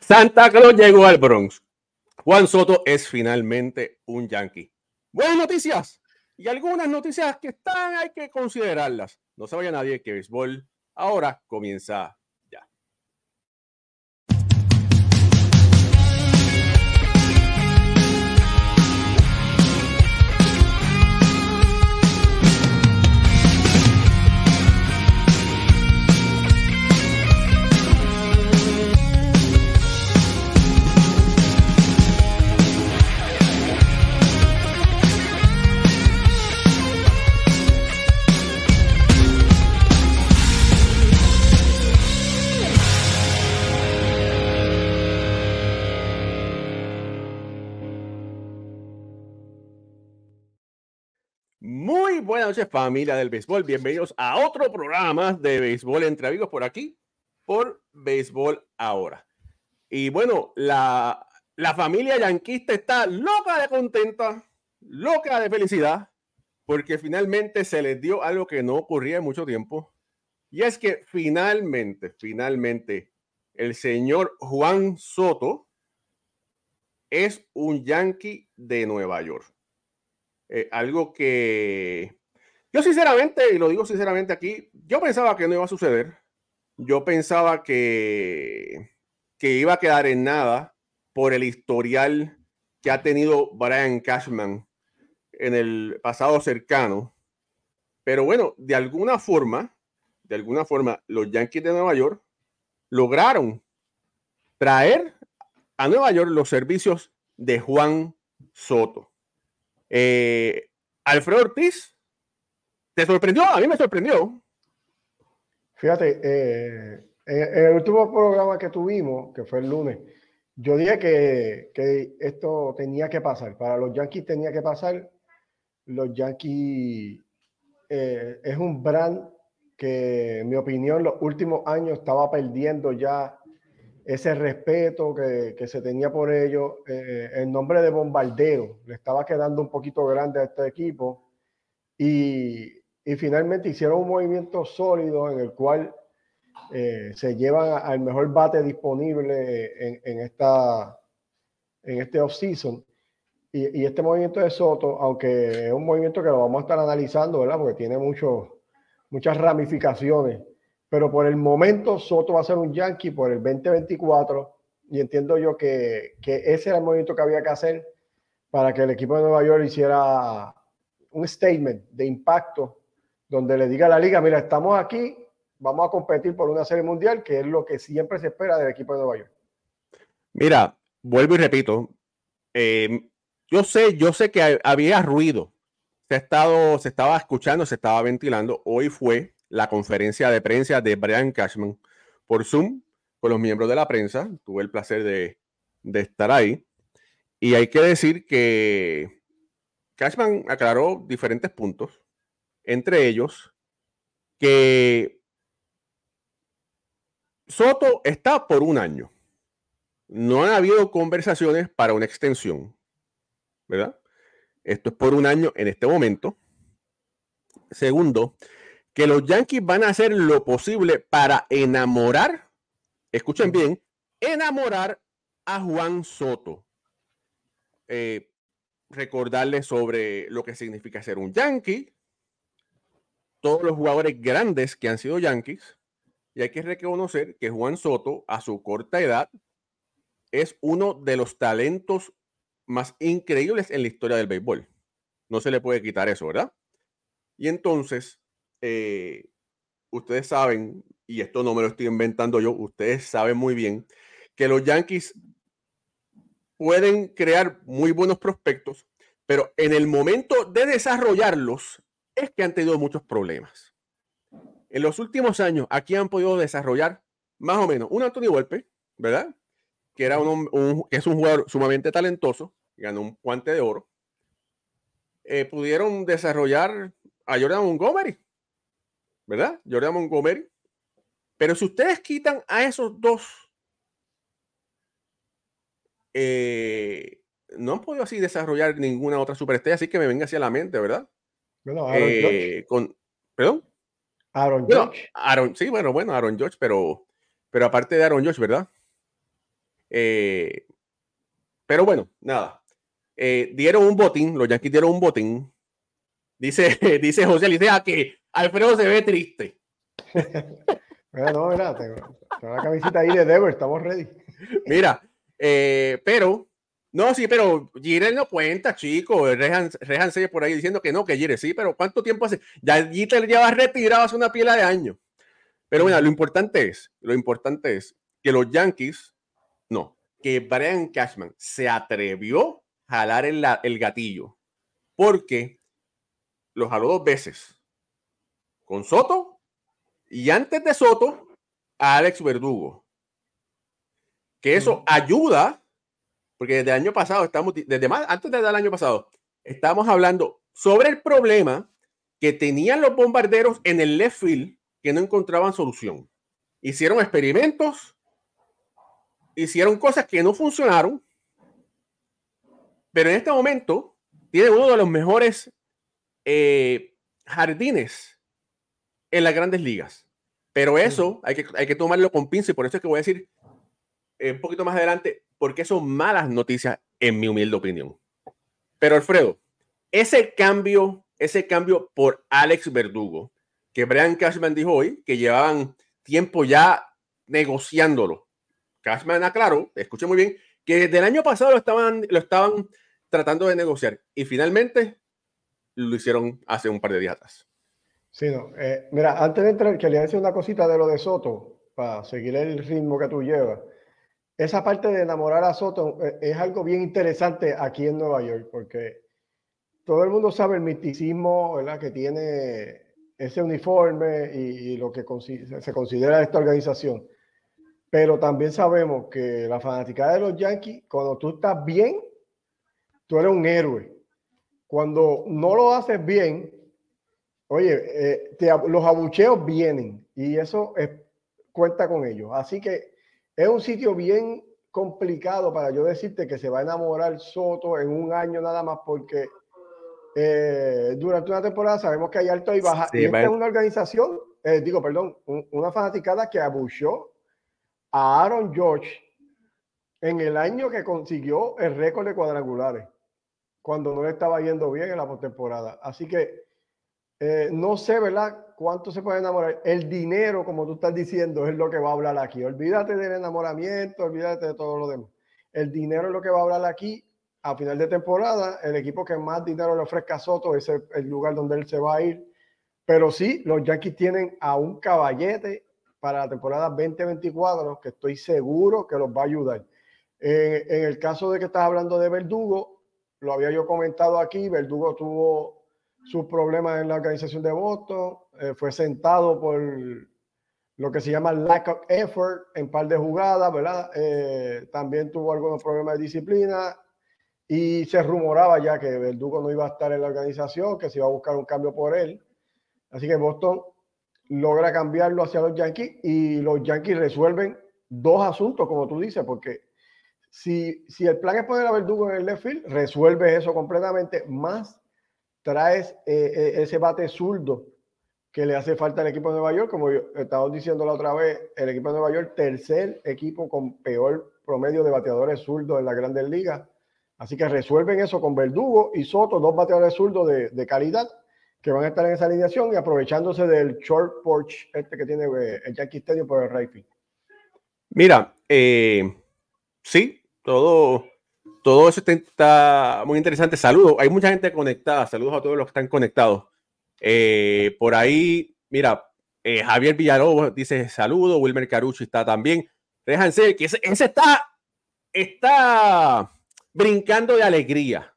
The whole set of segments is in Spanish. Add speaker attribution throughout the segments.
Speaker 1: Santa Claus llegó al Bronx. Juan Soto es finalmente un yankee. Buenas noticias y algunas noticias que están, hay que considerarlas. No se vaya nadie que béisbol ahora comienza Muy buenas noches, familia del béisbol. Bienvenidos a otro programa de béisbol entre amigos por aquí, por Béisbol Ahora. Y bueno, la, la familia yanquista está loca de contenta, loca de felicidad, porque finalmente se les dio algo que no ocurría en mucho tiempo. Y es que finalmente, finalmente, el señor Juan Soto es un yankee de Nueva York. Eh, algo que yo sinceramente, y lo digo sinceramente aquí, yo pensaba que no iba a suceder. Yo pensaba que, que iba a quedar en nada por el historial que ha tenido Brian Cashman en el pasado cercano. Pero bueno, de alguna forma, de alguna forma, los Yankees de Nueva York lograron traer a Nueva York los servicios de Juan Soto. Eh, Alfredo Ortiz, ¿te sorprendió? A mí me sorprendió.
Speaker 2: Fíjate, eh, en, el último programa que tuvimos, que fue el lunes, yo dije que, que, esto tenía que pasar. Para los Yankees tenía que pasar. Los Yankees eh, es un brand que, en mi opinión, los últimos años estaba perdiendo ya ese respeto que, se tenía por ellos, eh, el nombre de bombardeo le estaba quedando un poquito grande a este equipo y, finalmente hicieron un movimiento sólido en el cual eh, se llevan al mejor bate disponible en, esta, en este off-season. Y, y, este movimiento de Soto, aunque es un movimiento que lo vamos a estar analizando, ¿verdad? Porque tiene mucho, muchas ramificaciones pero por el momento Soto va a ser un Yankee por el 2024 y entiendo yo que, que ese era el movimiento que había que hacer para que el equipo de Nueva York hiciera un statement de impacto donde le diga a la liga, mira, estamos aquí, vamos a competir por una serie mundial, que es lo que siempre se espera del equipo de Nueva York.
Speaker 1: Mira, vuelvo y repito, eh, yo sé, yo sé que había ruido, se ha estado, se estaba escuchando, se estaba ventilando, hoy fue la conferencia de prensa de Brian Cashman por Zoom con los miembros de la prensa. Tuve el placer de, estar ahí. Y hay que decir que Cashman aclaró diferentes puntos, entre ellos que Soto está por un año. No han habido conversaciones para una extensión, ¿verdad? Esto es por un año en este momento. Segundo, que los Yankees van a hacer lo posible para enamorar, escuchen bien, enamorar a Juan Soto. Eh, recordarles sobre lo que significa ser un Yankee, todos los jugadores grandes que han sido Yankees, y hay que reconocer que Juan Soto, a su corta edad, es uno de los talentos más increíbles en la historia del béisbol. No se le puede quitar eso, ¿verdad? Y entonces, eh, ustedes saben, y esto no me lo estoy inventando yo, ustedes saben muy bien que los Yankees pueden crear muy buenos prospectos, pero en el momento de desarrollarlos es que han tenido muchos problemas. En los últimos años, aquí han podido desarrollar más o menos un Anthony Volpe, ¿verdad? Que, era un, es un jugador sumamente talentoso, ganó un guante de oro. Eh, pudieron desarrollar a Jordan Montgomery, ¿verdad? Jordan Montgomery. Pero si ustedes quitan a esos dos, eh, no han podido así desarrollar ninguna otra superestrella, así que me venga hacia la mente, ¿verdad?
Speaker 2: Bueno, Aaron eh,
Speaker 1: con, ¿Perdón?
Speaker 2: Aaron George.
Speaker 1: Aaron, sí, bueno, bueno, Aaron George, pero, pero aparte de Aaron George, ¿verdad? Eh, pero bueno, nada. Dieron un botín, los Yankees dieron un botín. Dice, dice José Alicia que Alfredo se ve triste.
Speaker 2: mira, no, mira, tengo, tengo, la camiseta ahí de Dever, estamos ready.
Speaker 1: mira, eh, pero, no, sí, pero Gire no cuenta, chico. Rehan, Rehan por ahí diciendo que no, que Gire sí, pero ¿cuánto tiempo hace? Ya Gire lleva retirado hace una pila de años. Pero mira, lo importante es, lo importante es que los Yankees, no, que Brian Cashman se atrevió a jalar el, el gatillo, porque lo jaló dos veces con Soto y antes de Soto a Alex Verdugo. Que eso ayuda, porque desde el año pasado estamos, desde más, antes del año pasado, estamos hablando sobre el problema que tenían los bombarderos en el left field que no encontraban solución. Hicieron experimentos, hicieron cosas que no funcionaron, pero en este momento tiene uno de los mejores eh, jardines en las grandes ligas. Pero eso hay que, hay que tomarlo con pinza y por eso es que voy a decir eh, un poquito más adelante porque son malas noticias en mi humilde opinión. Pero Alfredo, ese cambio, ese cambio por Alex Verdugo, que Brian Cashman dijo hoy que llevaban tiempo ya negociándolo. Cashman aclaró, escuché muy bien, que desde el año pasado lo estaban, lo estaban tratando de negociar y finalmente lo hicieron hace un par de días atrás.
Speaker 2: Sí, no. Eh, mira, antes de entrar, quería decir una cosita de lo de Soto, para seguir el ritmo que tú llevas. Esa parte de enamorar a Soto eh, es algo bien interesante aquí en Nueva York, porque todo el mundo sabe el misticismo ¿verdad? que tiene ese uniforme y, lo que se considera esta organización. Pero también sabemos que la fanática de los Yankees, cuando tú estás bien, tú eres un héroe. Cuando no lo haces bien, oye, eh, los abucheos vienen y eso cuenta con ellos. Así que es un sitio bien complicado para yo decirte que se va a enamorar Soto en un año nada más porque eh, durante una temporada sabemos que hay alto y baja. y esta es una organización, eh, digo, perdón, una fanaticada que abuchó a Aaron George en el año que consiguió el récord de cuadrangulares, cuando no le estaba yendo bien en la postemporada. Así que eh, no sé, ¿verdad? ¿Cuánto se puede enamorar? El dinero, como tú estás diciendo, es lo que va a hablar aquí. Olvídate del enamoramiento, olvídate de todo lo demás. El dinero es lo que va a hablar aquí a final de temporada, el equipo que más dinero le ofrezca a Soto es el, lugar donde él se va a ir. Pero sí, los Yankees tienen a un caballete para la temporada 2024 que estoy seguro que los va a ayudar. en el caso de que estás hablando de Verdugo, lo había yo comentado aquí, Verdugo tuvo sus problemas en la organización de Boston, eh, fue sentado por lo que se llama lack of effort en par de jugadas, ¿verdad? Eh, también tuvo algunos problemas de disciplina y se rumoraba ya que Verdugo no iba a estar en la organización, que se iba a buscar un cambio por él. Así que Boston logra cambiarlo hacia los Yankees y los Yankees resuelven dos asuntos, como tú dices, porque si, si el plan es poner a Verdugo en el left field, resuelve eso completamente, más traes eh, eh, ese bate zurdo que le hace falta al equipo de Nueva York, como estaba diciendo la otra vez, el equipo de Nueva York, tercer equipo con peor promedio de bateadores zurdos en la Grandes Ligas. Así que resuelven eso con Verdugo y Soto, dos bateadores zurdos de, de, calidad que van a estar en esa alineación y aprovechándose del short porch este que tiene eh, el Yankee Stadium por el right
Speaker 1: Mira, eh, sí, todo, todo eso está, muy interesante. Saludos, hay mucha gente conectada. Saludos a todos los que están conectados. Eh, por ahí, mira, Javier Villalobos dice saludos, Wilmer Carucci está también. Déjense que ese, ese está, está brincando de alegría,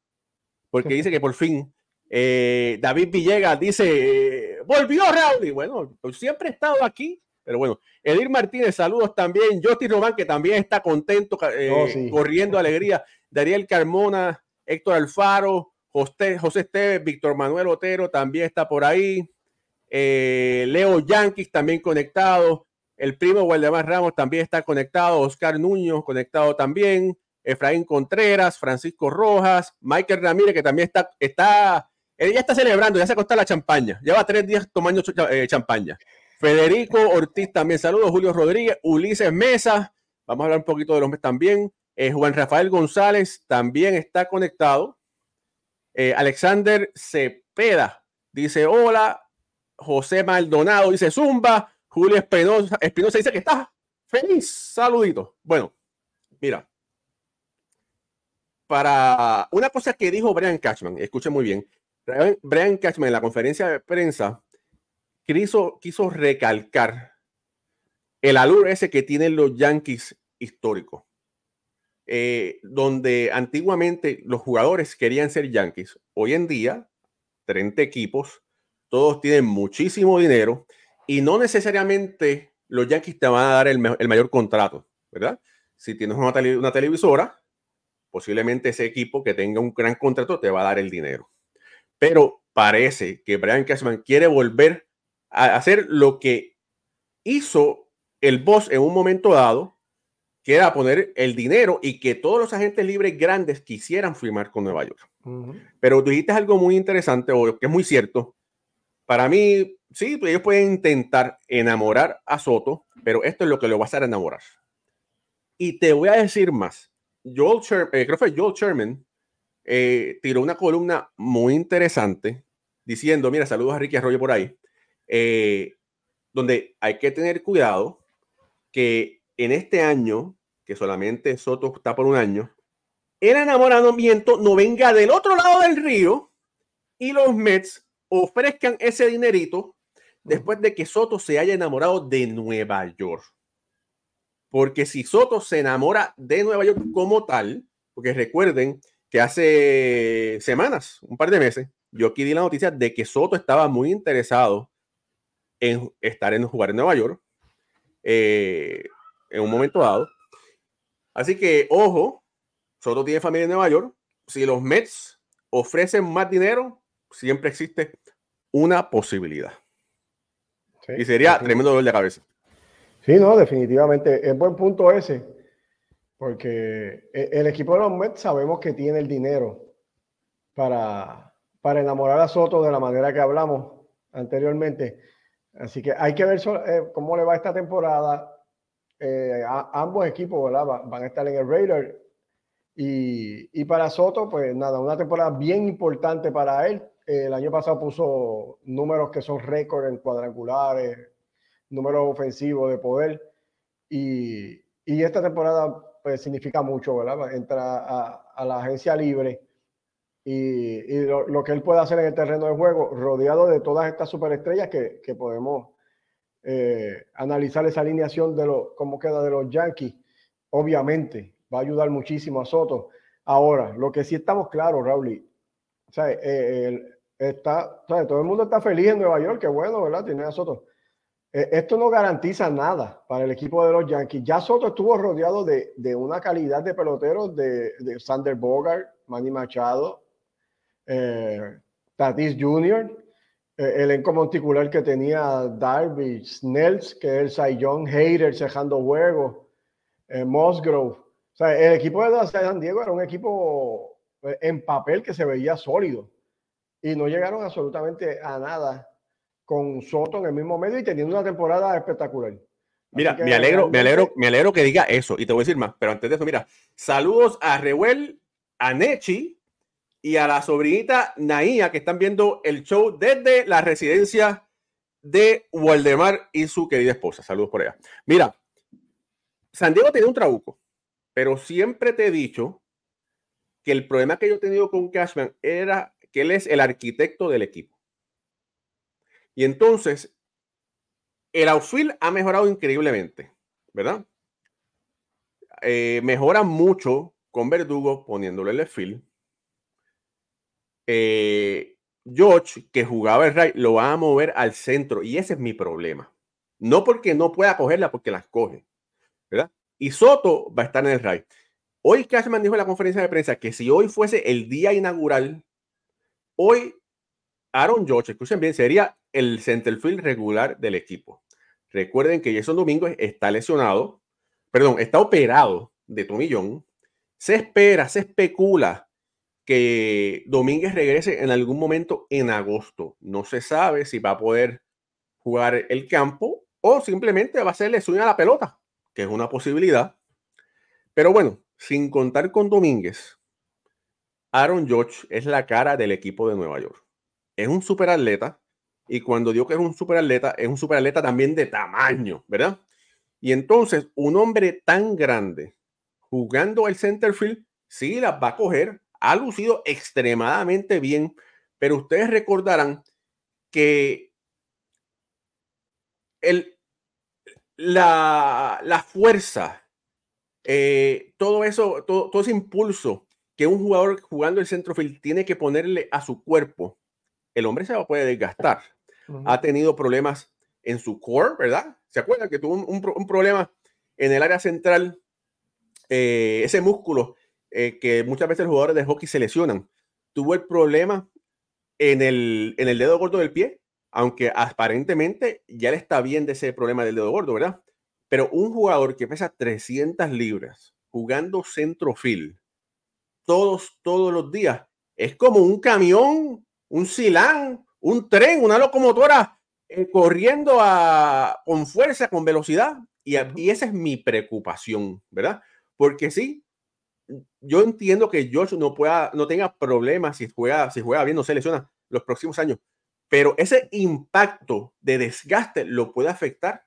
Speaker 1: porque dice que por fin eh, David Villegas dice, volvió Raúl. bueno, siempre he estado aquí, pero bueno, Edir Martínez, saludos también. Justin Román, que también está contento, eh, oh, corriendo alegría. Dariel Carmona, Héctor Alfaro, José, José Esteves, Víctor Manuel Otero también está por ahí. Eh, Leo Yankees también conectado. El primo Waldemar Ramos también está conectado. Oscar Nuño conectado también. Efraín Contreras, Francisco Rojas, Michael Ramírez, que también está, está, él ya está celebrando, ya se acostó la champaña, lleva tres días tomando eh, champaña. Federico Ortiz también, saludos, Julio Rodríguez, Ulises Mesa, Vamos a hablar un poquito de los Mets también. Eh, Juan Rafael González también está conectado. Eh, Alexander Cepeda dice hola. José Maldonado dice Zumba. Julio Espinosa, Espinosa dice que está feliz. Saludito. Bueno, mira. Para una cosa que dijo Brian Cashman, escuche muy bien. Brian Cashman en la conferencia de prensa quiso, quiso recalcar el alur ese que tienen los Yankees históricos. Eh, donde antiguamente los jugadores querían ser Yankees. Hoy en día, 30 equipos, todos tienen muchísimo dinero y no necesariamente los Yankees te van a dar el, mayor contrato, ¿verdad? Si tienes una, una televisora, posiblemente ese equipo que tenga un gran contrato te va a dar el dinero. Pero parece que Brian Cashman quiere volver a hacer lo que hizo el boss en un momento dado, que era poner el dinero y que todos los agentes libres grandes quisieran firmar con Nueva York. Pero tú dijiste algo muy interesante, o que es muy cierto. Para mí, sí, pues ellos pueden intentar enamorar a Soto, pero esto es lo que lo va a hacer enamorar. Y te voy a decir más. Joel eh, creo que Joel Sherman eh, tiró una columna muy interesante diciendo, mira, saludos a Ricky Arroyo por ahí, eh, donde hay que tener cuidado que en este año, que solamente Soto está por un año, el enamoramiento no venga del otro lado del río y los Mets ofrezcan ese dinerito después de que Soto se haya enamorado de Nueva York. Porque si Soto se enamora de Nueva York como tal, porque recuerden que hace semanas, un par de meses, yo aquí di la noticia de que Soto estaba muy interesado en estar en jugar en Nueva York eh, en un momento dado. Así que, ojo, Soto tiene familia en Nueva York. Si los Mets ofrecen más dinero, siempre existe una posibilidad. y sería tremendo dolor de cabeza.
Speaker 2: Sí, no, definitivamente. Es buen punto ese. Porque e, el equipo de los Mets sabemos que tiene el dinero para, para enamorar a Soto de la manera que hablamos anteriormente. Así que hay que ver eh, cómo le va esta temporada. Eh, ambos equipos van a estar en el Raider. Y, y, para Soto, pues nada, una temporada bien importante para él. el año pasado puso números que son récord en cuadrangulares, números ofensivos de poder. Y, y esta temporada pues significa mucho, ¿verdad? Entra a, a la agencia libre y, lo, que él puede hacer en el terreno de juego, rodeado de todas estas superestrellas que, que podemos eh, analizar esa alineación de lo, cómo queda de los Yankees, obviamente va a ayudar muchísimo a Soto. Ahora, lo que sí estamos claros, Raúl, sea, eh, está, todo el mundo está feliz en Nueva York, que bueno, ¿verdad? Tiene a Soto. Eh, esto no garantiza nada para el equipo de los Yankees. Ya Soto estuvo rodeado de, de una calidad de peloteros de, de Sander Bogart, Manny Machado, eh, Tatis Jr., el elenco monticular que tenía Darby, Snells, que es el Young, Hater cejando juegos, eh, Musgrove. O sea, el equipo de San Diego era un equipo eh, en papel que se veía sólido y no llegaron absolutamente a nada con Soto en el mismo medio y teniendo una temporada espectacular.
Speaker 1: Mira, me alegro, me alegro, me alegro que diga eso y te voy a decir más, pero antes de eso, mira, saludos a Reuel, a Nechi, y a la sobrinita Naía que están viendo el show desde la residencia de Waldemar y su querida esposa. Saludos por allá. Mira, San Diego tiene un trabuco, pero siempre te he dicho que el problema que yo he tenido con Cashman era que él es el arquitecto del equipo. Y entonces, el outfield ha mejorado increíblemente, ¿verdad? Eh, mejora mucho con Verdugo poniéndole el field eh, George, que jugaba el right, lo va a mover al centro y ese es mi problema. No porque no pueda cogerla, porque las coge, ¿verdad? Y Soto va a estar en el right. Hoy Cashman dijo en la conferencia de prensa que si hoy fuese el día inaugural, hoy Aaron George, escuchen bien, sería el centerfield regular del equipo. Recuerden que Jason Domingo está lesionado, perdón, está operado de tomillón. Se espera, se especula que Domínguez regrese en algún momento en agosto. No se sabe si va a poder jugar el campo o simplemente va a hacerle sueño a la pelota, que es una posibilidad. Pero bueno, sin contar con Domínguez, Aaron George es la cara del equipo de Nueva York. Es un superatleta y cuando digo que es un superatleta, es un superatleta también de tamaño, ¿verdad? Y entonces, un hombre tan grande jugando el center field, sí las va a coger, ha lucido extremadamente bien, pero ustedes recordarán que el, la, la fuerza, eh, todo eso, todo, todo ese impulso que un jugador jugando el centrofield tiene que ponerle a su cuerpo, el hombre se va a poder desgastar. Ha tenido problemas en su core, ¿verdad? ¿Se acuerdan que tuvo un, problema en el área central? Eh, ese músculo eh, que muchas veces los jugadores de hockey se lesionan. Tuvo el problema en el, en el dedo gordo del pie, aunque aparentemente ya le está bien de ese problema del dedo gordo, ¿verdad? Pero un jugador que pesa 300 libras jugando centrofield todos, todos los días. Es como un camión, un silán, un tren, una locomotora eh, corriendo a, con fuerza, con velocidad. Y, y, esa es mi preocupación, ¿verdad? Porque sí, yo entiendo que George no, pueda, no tenga problemas si juega, si juega bien, no se lesiona los próximos años. Pero ese impacto de desgaste lo puede afectar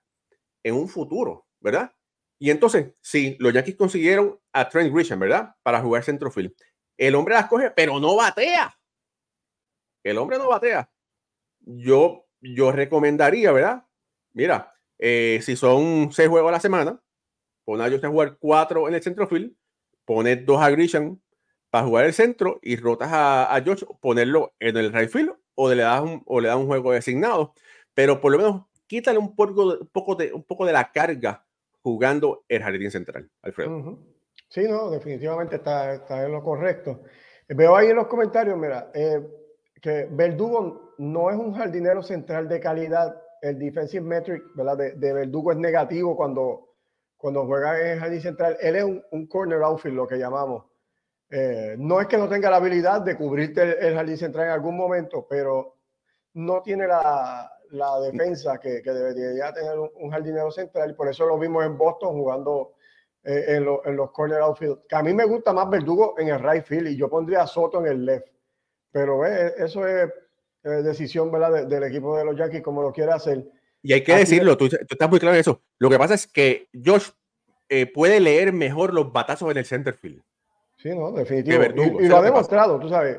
Speaker 1: en un futuro, ¿verdad? Y entonces, sí, los Yankees consiguieron a Trent Grisham, ¿verdad? Para jugar centrofield. El hombre las coge, pero no batea. El hombre no batea. Yo, yo recomendaría, ¿verdad? Mira, eh, si son seis juegos a la semana, pon a ellos a jugar cuatro en el centrofield, poner dos a Grisham para jugar el centro y rotas a, George, ponerlo en el right o le das un, o le das un juego designado. Pero por lo menos quítale un poco, un poco, de, un poco de la carga jugando el jardín central, Alfredo.
Speaker 2: Sí, no, definitivamente está, está, en lo correcto. Veo ahí en los comentarios, mira, eh, que Verdugo no es un jardinero central de calidad. El defensive metric ¿verdad? De, Verdugo es negativo cuando, cuando juega en jardín central. Él es un, corner outfield, lo que llamamos. Eh, no es que no tenga la habilidad de cubrirte el, el, jardín central en algún momento, pero no tiene la, la defensa que, que debería tener un, jardinero central por eso lo vimos en Boston jugando eh, en, en, los corner outfield. Que a mí me gusta más Verdugo en el right field y yo pondría a Soto en el left. Pero eh, eso es eh, decisión ¿verdad? del equipo de los Yankees como lo quiere hacer.
Speaker 1: Y hay que decirlo, tú, estás muy claro en eso. Lo que pasa es que Josh puede leer mejor los batazos en el center field.
Speaker 2: Sí, no, definitivamente. y, lo ha demostrado, tú sabes.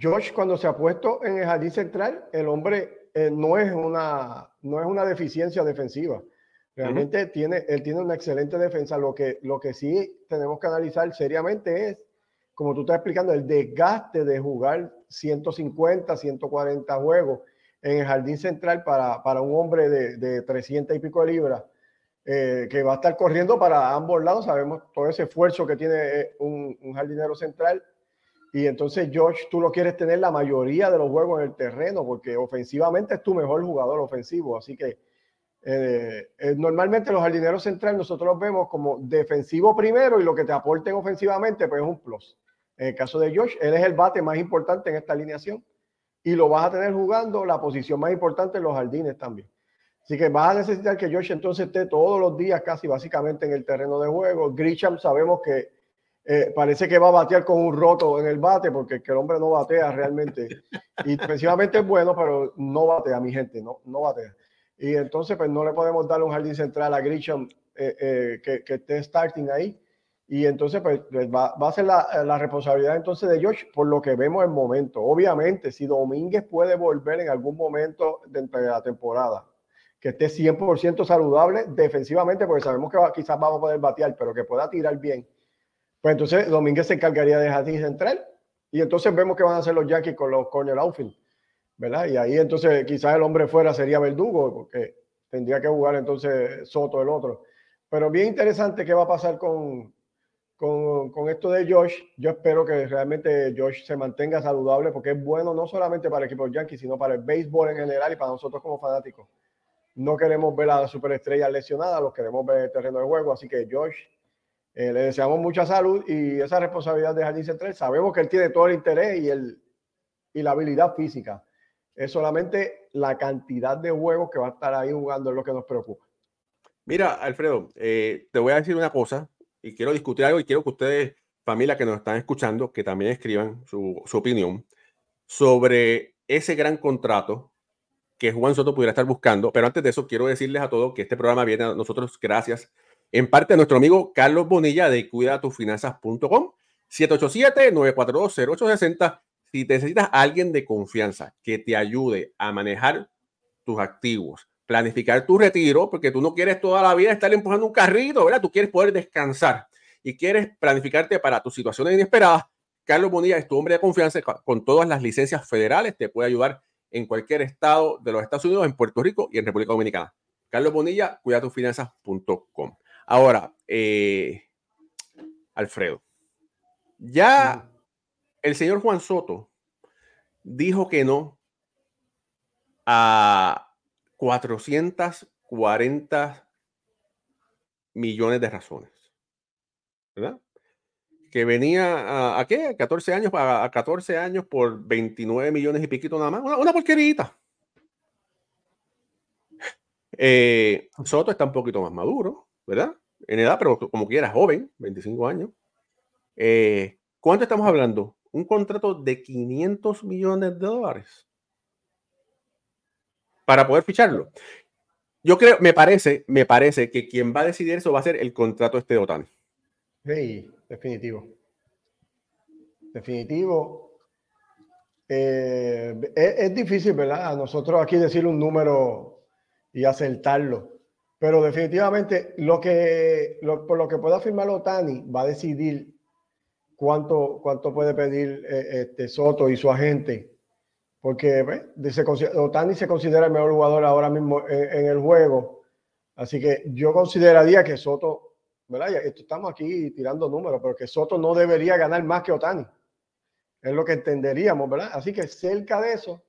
Speaker 2: Josh, cuando se ha puesto en el jardín central, el hombre eh, no, es una, no es una deficiencia defensiva. Realmente tiene, él tiene una excelente defensa. Lo que, lo que sí tenemos que analizar seriamente es, como tú estás explicando, el desgaste de jugar 150, 140 juegos en el jardín central para, para un hombre de, de 300 y pico de libras. Eh, que va a estar corriendo para ambos lados. Sabemos todo ese esfuerzo que tiene eh, un, un, jardinero central y entonces, George, tú lo quieres tener la mayoría de los juegos en el terreno, porque ofensivamente es tu mejor jugador ofensivo. Así que eh, normalmente los jardineros centrales nosotros los vemos como defensivo primero y lo que te aporten ofensivamente, pues es un plus. En el caso de George, él es el bate más importante en esta alineación y lo vas a tener jugando la posición más importante en los jardines también. Así que vas a necesitar que George entonces esté todos los días casi básicamente en el terreno de juego. Grisham sabemos que eh, parece que va a batear con un roto en el bate porque el hombre no batea realmente. Y defensivamente es bueno, pero no batea, mi gente, no, no batea. Y entonces, pues no le podemos dar un jardín central a Grisham eh, eh, que, que, esté starting ahí. Y entonces, pues, pues va, va, a ser la, la, responsabilidad entonces de Josh por lo que vemos en momento. Obviamente, si Domínguez puede volver en algún momento dentro de la temporada, que esté 100% saludable defensivamente, porque sabemos que quizás vamos a poder batear, pero que pueda tirar bien pues entonces Domínguez se encargaría de jardín central y entonces vemos que van a hacer los Yankees con los corner outfield, ¿verdad? Y ahí entonces quizás el hombre fuera sería Verdugo, porque tendría que jugar entonces Soto el otro. Pero bien interesante qué va a pasar con, con, esto de Josh. Yo espero que realmente Josh se mantenga saludable porque es bueno no solamente para el equipo Yankees, sino para el béisbol en general y para nosotros como fanáticos. No queremos ver a la superestrella lesionada, los queremos ver en el terreno de juego. Así que Josh, eh, le deseamos mucha salud y esa responsabilidad de Jardín Central. Sabemos que él tiene todo el interés y, el, y la habilidad física. Es solamente la cantidad de juegos que va a estar ahí jugando lo que nos preocupa.
Speaker 1: Mira, Alfredo, eh, te voy a decir una cosa y quiero discutir algo y quiero que ustedes, familia que nos están escuchando, que también escriban su, su opinión sobre ese gran contrato que Juan Soto pudiera estar buscando. Pero antes de eso, quiero decirles a todos que este programa viene a nosotros gracias en parte a nuestro amigo Carlos Bonilla de cuidatufinanzas.com 787-942-0860. Si necesitas a alguien de confianza que te ayude a manejar tus activos, planificar tu retiro, porque tú no quieres toda la vida estar empujando un carrito, ¿verdad? Tú quieres poder descansar y quieres planificarte para tus situaciones inesperadas. Carlos Bonilla es tu hombre de confianza con todas las licencias federales, te puede ayudar en cualquier estado de los Estados Unidos, en Puerto Rico y en República Dominicana. Carlos Bonilla, cuidatufinanzas.com. Ahora, eh, Alfredo, ya el señor Juan Soto dijo que no a 440 millones de razones. ¿Verdad? Que venía a, qué? A 14 años, a, 14 años por 29 millones y piquito nada más. Una, una porquerita. Eh, Soto está un poquito más maduro, ¿verdad? En edad, pero como quiera, joven, 25 años. Eh, ¿Cuánto estamos hablando? Un contrato de 500 millones de dólares para poder ficharlo. Yo creo, me parece, me parece que quien va a decidir eso va a ser el contrato este de Otani.
Speaker 2: Sí, definitivo. Definitivo. Eh, es, difícil, ¿verdad? A nosotros aquí decir un número y acertarlo. Pero definitivamente lo que, por lo que pueda firmar Otani va a decidir cuánto, cuánto puede pedir eh, este Soto y su agente porque Otani se considera el mejor jugador ahora mismo en, el juego. Así que yo consideraría que Soto, ¿verdad? estamos aquí tirando números, pero que Soto no debería ganar más que Otani. Es lo que entenderíamos, ¿verdad? Así que cerca de eso,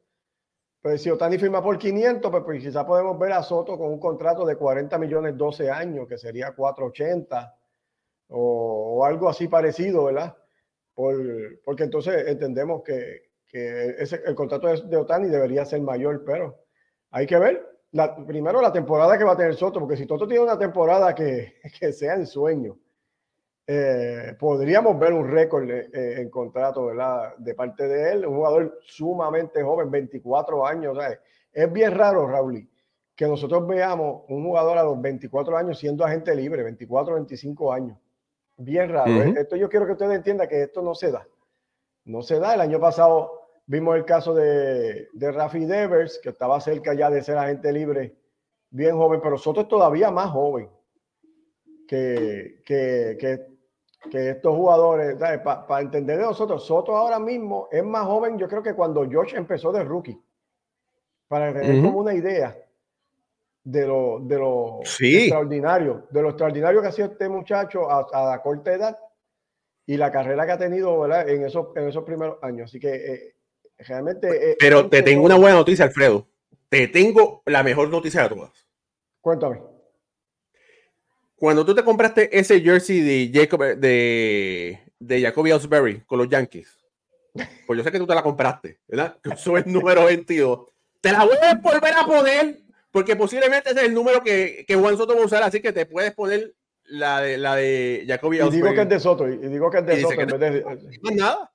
Speaker 2: pues si Otani firma por 500, pues, pues quizás podemos ver a Soto con un contrato de 40 millones 12 años, que sería 480 o, o algo así parecido, ¿verdad? Por, porque entonces entendemos que, que ese, el contrato de, Otani debería ser mayor, pero hay que ver. La, primero la temporada que va a tener Soto, porque si Soto tiene una temporada que, que sea en sueño, eh, podríamos ver un récord eh, en contrato ¿verdad? de parte de él, un jugador sumamente joven, 24 años. Es bien raro, Raúl, que nosotros veamos un jugador a los 24 años siendo agente libre, 24, 25 años. Bien raro. Esto yo quiero que ustedes entiendan que esto no se da. No se da. El año pasado Vimos el caso de, de Rafi Devers, que estaba cerca ya de ser agente libre, bien joven, pero Soto es todavía más joven que, que, que, estos jugadores. Para entender de nosotros, Soto ahora mismo es más joven, yo creo que cuando George empezó de rookie. Para tener como una idea de lo, de lo extraordinario, de lo extraordinario que ha sido este muchacho a, a, la corta edad y la carrera que ha tenido ¿verdad? En, esos, en esos primeros años. Así que eh, Realmente.
Speaker 1: Eh, Pero te tengo una buena noticia, Alfredo. Te tengo la mejor noticia de todas.
Speaker 2: Cuéntame.
Speaker 1: Cuando tú te compraste ese jersey de Jacob de, de Jacoby Ellsbury con los Yankees, pues yo sé que tú te la compraste, ¿verdad? Que eso es el número 22. Te la voy a volver a poner porque posiblemente ese es el número que, que Juan Soto va a usar, así que te puedes poner la de, la de Jacoby
Speaker 2: Ellsbury. Y digo que es de Soto, y digo que es de Soto. En vez de... No nada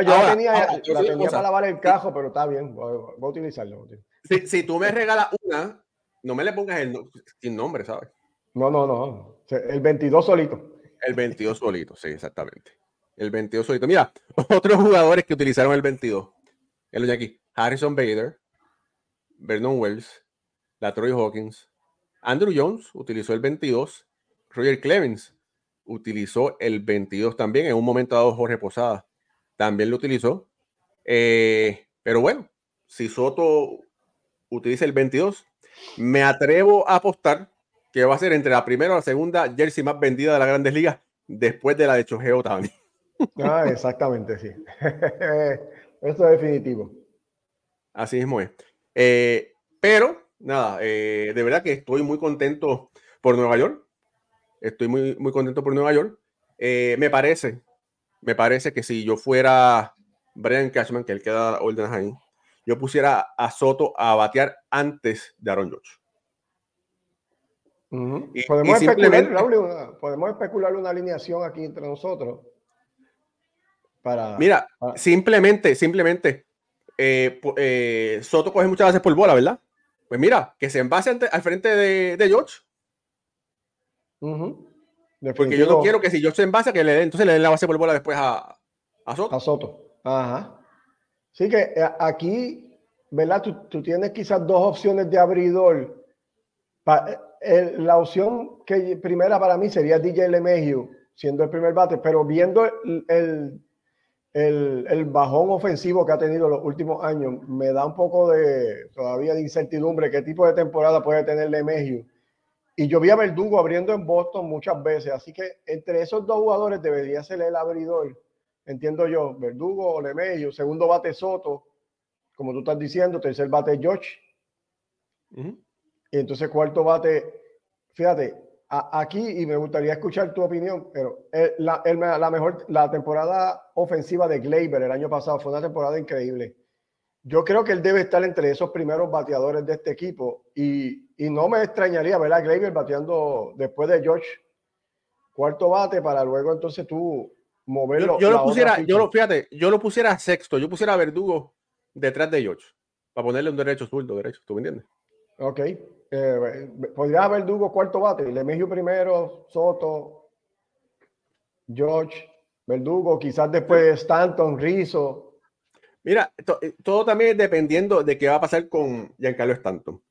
Speaker 2: yo la tenía, la tenía para lavar el cajo, pero está bien, voy, a utilizarlo.
Speaker 1: Si, si, tú me regalas una, no me le pongas el sin nombre, ¿sabes?
Speaker 2: No, no, no. El 22 solito.
Speaker 1: El 22 solito, sí, exactamente. El 22 solito. Mira, otros jugadores que utilizaron el 22. El de aquí. Harrison Bader, Vernon Wells, la Troy Hawkins, Andrew Jones utilizó el 22, Roger Clemens utilizó el 22 también, en un momento dado Jorge Posada también lo utilizó. Eh, pero bueno, si Soto utiliza el 22, me atrevo a apostar que va a ser entre la primera o la segunda jersey más vendida de las grandes ligas después de la de Chojeo también.
Speaker 2: Ah, exactamente, sí. Eso es definitivo.
Speaker 1: Así mismo es. Eh, pero, nada, eh, de verdad que estoy muy contento por Nueva York. Estoy muy, muy contento por Nueva York. me parece me parece que si yo fuera Brian Cashman, que él queda órdenes ahí, yo pusiera a Soto a batear antes de Aaron George.
Speaker 2: podemos, especular, podemos especular una alineación aquí entre nosotros.
Speaker 1: Para, Mira, simplemente, simplemente, eh, eh, Soto coge muchas veces por bola, ¿verdad? Pues mira, que se envase al frente de, de George. Porque yo no quiero que si George se envase, que le den, entonces le den la base por bola después a, a Soto.
Speaker 2: A Soto. Ajá. Sí que eh, aquí, ¿verdad? Tú, tienes quizás dos opciones de abridor. la opción que primera para mí sería DJ LeMahieu, siendo el primer bate, pero viendo el el, bajón ofensivo que ha tenido los últimos años me da un poco de todavía de incertidumbre qué tipo de temporada puede tener Lemegio. Y yo vi a Verdugo abriendo en Boston muchas veces, así que entre esos dos jugadores debería ser el abridor, entiendo yo, Verdugo o Lemegio, segundo bate Soto, como tú estás diciendo, tercer bate George. Y entonces cuarto bate, fíjate, aquí, y me gustaría escuchar tu opinión, pero la, la, mejor, la temporada ofensiva de Gleyber el año pasado fue una temporada increíble. Yo creo que él debe estar entre esos primeros bateadores de este equipo y, y no me extrañaría ver a Gleyber bateando después de George cuarto bate para luego entonces tú moverlo.
Speaker 1: Yo, lo pusiera, yo lo, fíjate, yo lo pusiera sexto, yo pusiera a Verdugo detrás de George para ponerle un derecho zurdo derecho, ¿tú me entiendes?
Speaker 2: Ok. Eh, podría haber Dugo cuarto bate, Lemegio primero, Soto, George, Verdugo, quizás después Stanton, Rizzo.
Speaker 1: Mira, eh, todo también dependiendo de qué va a pasar con Giancarlo Stanton.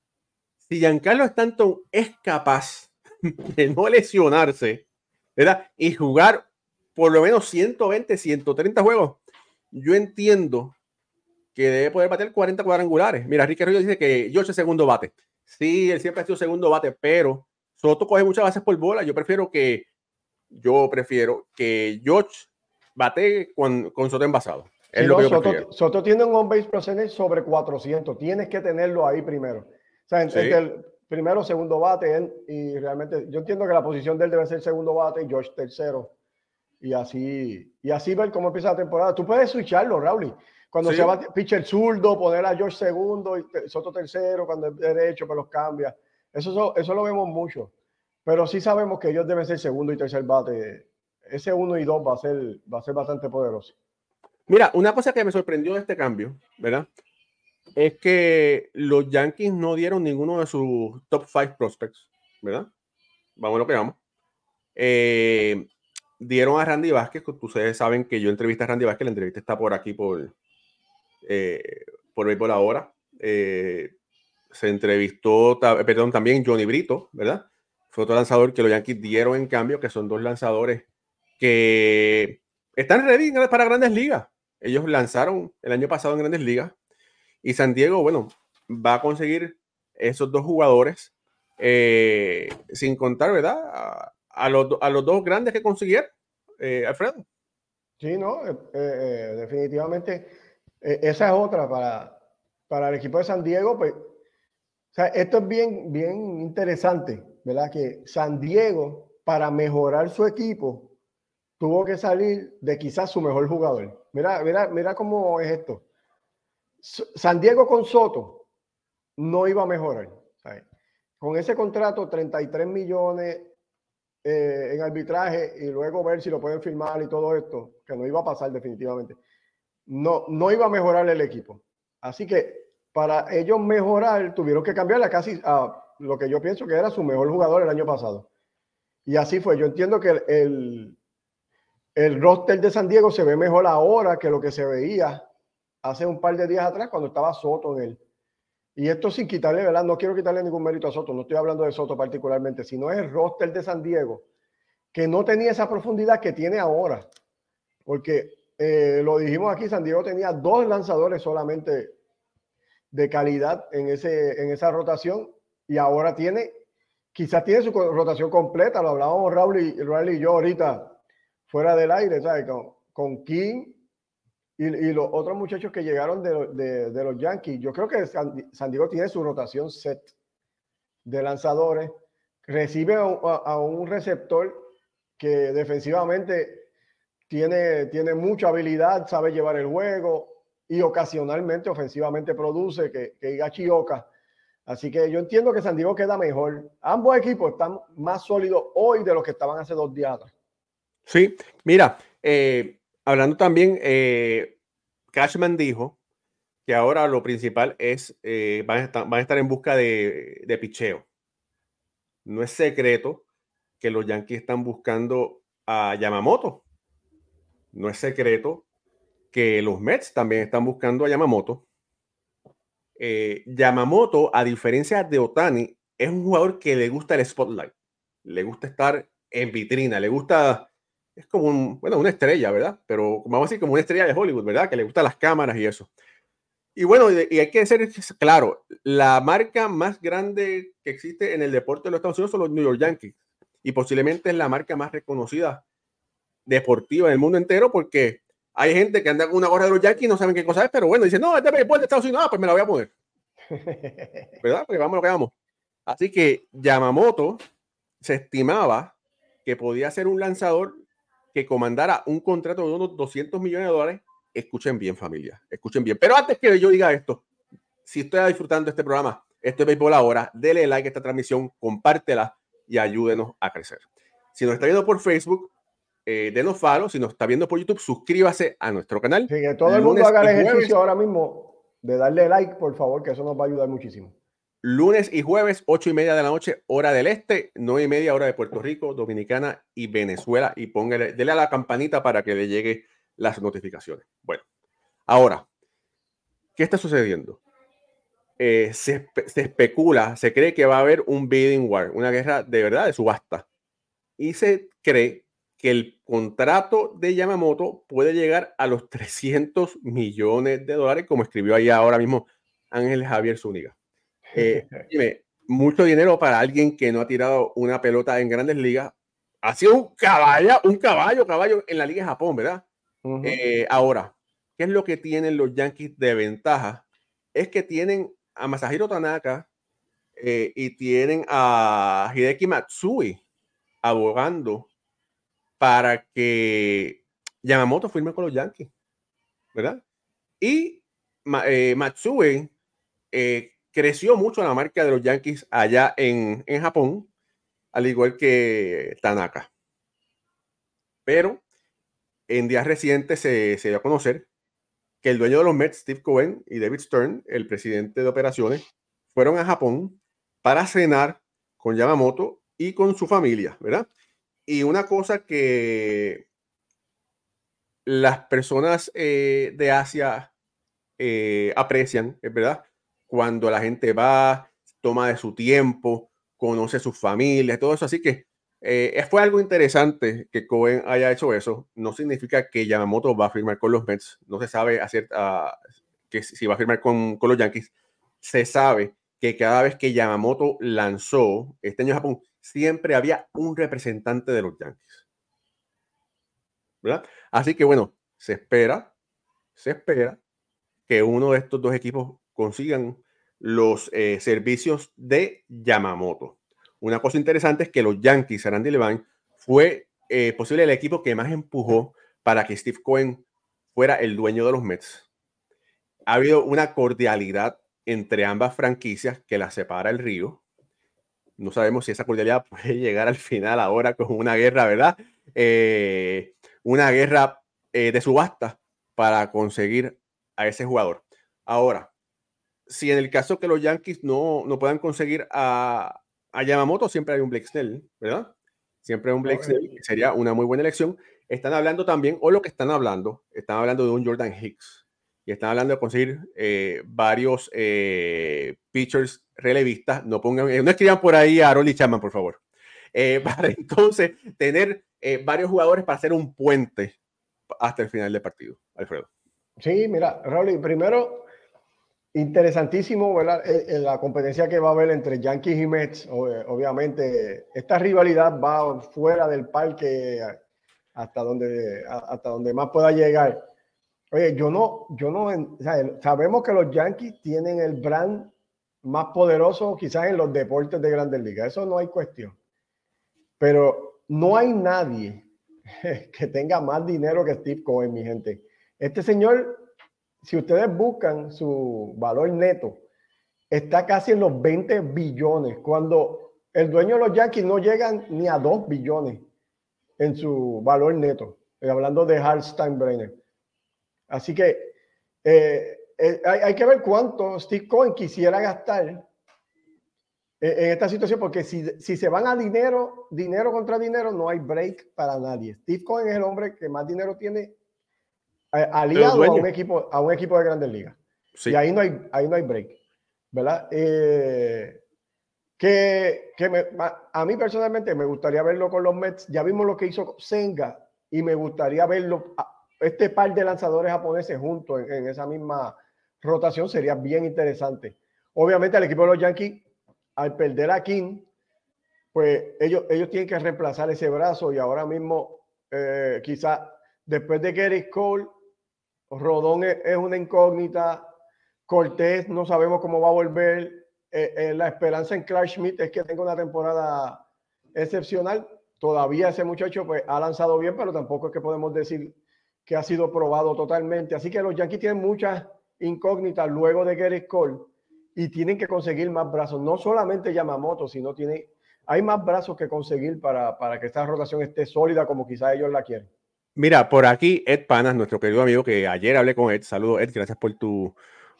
Speaker 1: Si Giancarlo Stanton es capaz de no lesionarse, ¿verdad? Y jugar por lo menos 120, 130 juegos, yo entiendo que debe poder bater 40 cuadrangulares. Mira, Ricky Río dice que George es segundo bate. Sí, él siempre ha sido segundo bate, pero Soto coge muchas bases por bola. Yo prefiero que yo prefiero que George bate con, con Soto envasado.
Speaker 2: Es lo que Soto, Soto, tiene un on-base percentage sobre 400. Tienes que tenerlo ahí primero. O sea, entre el primero, segundo bate, y realmente yo entiendo que la posición de él debe ser segundo bate y George tercero. Y así, y así ver cómo empieza la temporada. Tú puedes switcharlo, Raúl. Cuando se va pitcher zurdo, poner a George segundo y Soto tercero, cuando es derecho, pues los cambia. Eso, eso lo vemos mucho. Pero sí sabemos que ellos deben ser segundo y tercer bate. Ese uno y dos va a ser, va a ser bastante poderoso.
Speaker 1: Mira, una cosa que me sorprendió de este cambio, ¿verdad? Es que los Yankees no dieron ninguno de sus top five prospects, ¿verdad? Vamos a lo que vamos. Eh, dieron a Randy Vázquez, ustedes saben que yo entrevisté a Randy Vázquez, la entrevista está por aquí, por, eh, por béisbol ahora. Eh, se entrevistó, perdón, también Johnny Brito, ¿verdad? Fue otro lanzador que los Yankees dieron en cambio, que son dos lanzadores que están ready para grandes ligas. Ellos lanzaron el año pasado en grandes ligas y San Diego, bueno, va a conseguir esos dos jugadores eh, sin contar, ¿verdad? A, los, a, los, dos grandes que consiguieron, eh, Alfredo.
Speaker 2: Sí, no, definitivamente e, esa es otra para, para el equipo de San Diego. Pues, o sea, esto es bien, bien interesante, ¿verdad? Que San Diego, para mejorar su equipo, tuvo que salir de quizás su mejor jugador. Mira, mira, mira cómo es esto. San Diego con Soto no iba a mejorar. Con ese contrato, 33 millones eh, en arbitraje y luego ver si lo pueden firmar y todo esto, que no iba a pasar definitivamente no, no iba a mejorar el equipo. Así que para ellos mejorar, tuvieron que cambiarle casi a lo que yo pienso que era su mejor jugador el año pasado. Y así fue. Yo entiendo que el, el, roster de San Diego se ve mejor ahora que lo que se veía hace un par de días atrás cuando estaba Soto en él. Y esto sin quitarle, ¿verdad? No quiero quitarle ningún mérito a Soto, no estoy hablando de Soto particularmente, sino es el roster de San Diego, que no tenía esa profundidad que tiene ahora. Porque eh, lo dijimos aquí, San Diego tenía dos lanzadores solamente de calidad en, ese, en esa rotación y ahora tiene, quizás tiene su rotación completa, lo hablábamos Raúl y, Raúl y yo ahorita fuera del aire, ¿sabes? Con, King y, y, los otros muchachos que llegaron de, los Yankees. Yo creo que San, Diego tiene su rotación set de lanzadores, recibe a un receptor que defensivamente tiene, tiene mucha habilidad, sabe llevar el juego y ocasionalmente ofensivamente produce, que, que Chioca. Así que yo entiendo que San Diego queda mejor. Ambos equipos están más sólidos hoy de lo que estaban hace dos días
Speaker 1: Sí, mira, eh, hablando también, eh, Cashman dijo que ahora lo principal es, eh, van, a estar, en busca de, de picheo. No es secreto que los Yankees están buscando a Yamamoto. No es secreto que los Mets también están buscando a Yamamoto. Yamamoto, a diferencia de Otani, es un jugador que le gusta el spotlight, le gusta estar en vitrina, le gusta, es como un, bueno, una estrella, ¿verdad? Pero vamos a decir como una estrella de Hollywood, ¿verdad? Que le gustan las cámaras y eso. Y bueno, y hay que ser claro, la marca más grande que existe en el deporte de los Estados Unidos son los New York Yankees. Y posiblemente es la marca más reconocida deportiva en el mundo entero porque hay gente que anda con una gorra de los Yankees y no saben qué cosa es, pero bueno, dicen, no, este béisbol de Estados Unidos, ah, pues me la voy a poner. ¿Verdad? Porque vamos lo que vamos. Así que Yamamoto se estimaba que podía ser un lanzador que comandara un contrato de unos 200 millones de dólares. Escuchen bien, familia, escuchen bien. Pero antes que yo diga esto, si estoy disfrutando este programa, este béisbol ahora, dele like a esta transmisión, compártela y ayúdenos a crecer. Si nos está viendo por Facebook, eh, denos follow. Si nos está viendo por YouTube, suscríbase a nuestro canal.
Speaker 2: que todo el mundo haga el ejercicio ahora mismo de darle like, por favor, que eso nos va a ayudar muchísimo.
Speaker 1: Lunes y jueves, ocho y media de la noche, hora del este, nueve y media, hora de Puerto Rico, Dominicana y Venezuela. Y póngale, dele a la campanita para que le llegue las notificaciones. Bueno, ahora, ¿qué está sucediendo? Eh, se, se, especula, se cree que va a haber un bidding war, una guerra de verdad de subasta. Y se cree que el contrato de Yamamoto puede llegar a los 300 millones de dólares, como escribió ahí ahora mismo Ángel Javier Zúñiga. Eh, dime, mucho dinero para alguien que no ha tirado una pelota en grandes ligas. Ha sido un caballo, un caballo, caballo en la Liga de Japón, ¿verdad? Eh, ahora, ¿qué es lo que tienen los Yankees de ventaja? Es que tienen a Masahiro Tanaka eh, y tienen a Hideki Matsui abogando para que Yamamoto firme con los Yankees, ¿verdad? Y eh, Matsui eh, creció mucho la marca de los Yankees allá en, Japón, al igual que Tanaka. Pero en días recientes se, se dio a conocer que el dueño de los Mets, Steve Cohen, y David Stern, el presidente de operaciones, fueron a Japón para cenar con Yamamoto y con su familia, ¿verdad? Y una cosa que las personas eh, de Asia eh, aprecian, es verdad, cuando la gente va, toma de su tiempo, conoce a sus familias, todo eso. Así que eh, fue algo interesante que Cohen haya hecho eso. No significa que Yamamoto va a firmar con los Mets. No se sabe uh, que si va a firmar con, con, los Yankees. Se sabe que cada vez que Yamamoto lanzó este año en Japón, siempre había un representante de los Yankees. ¿Verdad? Así que bueno, se espera, se espera que uno de estos dos equipos consigan los eh, servicios de Yamamoto. Una cosa interesante es que los Yankees, Randy Levine, fue eh, posible el equipo que más empujó para que Steve Cohen fuera el dueño de los Mets. Ha habido una cordialidad entre ambas franquicias que las separa el río no sabemos si esa cordialidad puede llegar al final ahora con una guerra, ¿verdad? Eh, una guerra de subasta para conseguir a ese jugador. Ahora, si en el caso que los Yankees no, no puedan conseguir a, a, Yamamoto, siempre hay un Blake Snell, ¿verdad? Siempre hay un Blake Snell, sería una muy buena elección. Están hablando también, o lo que están hablando, están hablando de un Jordan Hicks y están hablando de conseguir eh, varios pitchers relevistas, no pongan, eh, no escriban por ahí a Rolly Chapman, por favor. Eh, para entonces tener eh, varios jugadores para hacer un puente hasta el final del partido, Alfredo.
Speaker 2: Sí, mira, Rolly, primero, interesantísimo, ¿verdad? la competencia que va a haber entre Yankees y Mets, obviamente, esta rivalidad va fuera del parque hasta donde, hasta donde más pueda llegar. Oye, yo no, yo no, sabemos que los Yankees tienen el brand más poderoso quizás en los deportes de grandes ligas, eso no hay cuestión. Pero no hay nadie que tenga más dinero que Steve Cohen, mi gente. Este señor, si ustedes buscan su valor neto, está casi en los 20 billones, cuando el dueño de los Yankees no llegan ni a 2 billones en su valor neto, eh, hablando de Hal Steinbrenner. Así que eh, eh, hay, que ver cuánto Steve Cohen quisiera gastar en, esta situación, porque si, si, se van a dinero, dinero contra dinero, no hay break para nadie. Steve Cohen es el hombre que más dinero tiene aliado a un, equipo, a un equipo de grandes ligas. Y ahí no hay, ahí no hay break. ¿verdad? Eh, que, que a mí personalmente me gustaría verlo con los Mets. Ya vimos lo que hizo Senga y me gustaría verlo, este par de lanzadores japoneses juntos en, esa misma rotación sería bien interesante. Obviamente el equipo de los Yankees, al perder a King, pues ellos, ellos tienen que reemplazar ese brazo y ahora mismo eh, quizá después de Gary Cole, Rodón es una incógnita, Cortés no sabemos cómo va a volver. Eh, eh, la esperanza en Clark Schmidt es que tenga una temporada excepcional. Todavía ese muchacho pues, ha lanzado bien, pero tampoco es que podemos decir que ha sido probado totalmente. Así que los Yankees tienen muchas incógnitas luego de Gary Cole y tienen que conseguir más brazos. No solamente Yamamoto, sino tiene, hay más brazos que conseguir para, para que esta rotación esté sólida como quizás ellos la quieren.
Speaker 1: Mira, por aquí Ed Panas, nuestro querido amigo, que ayer hablé con Ed. Saludos, Ed, gracias por tu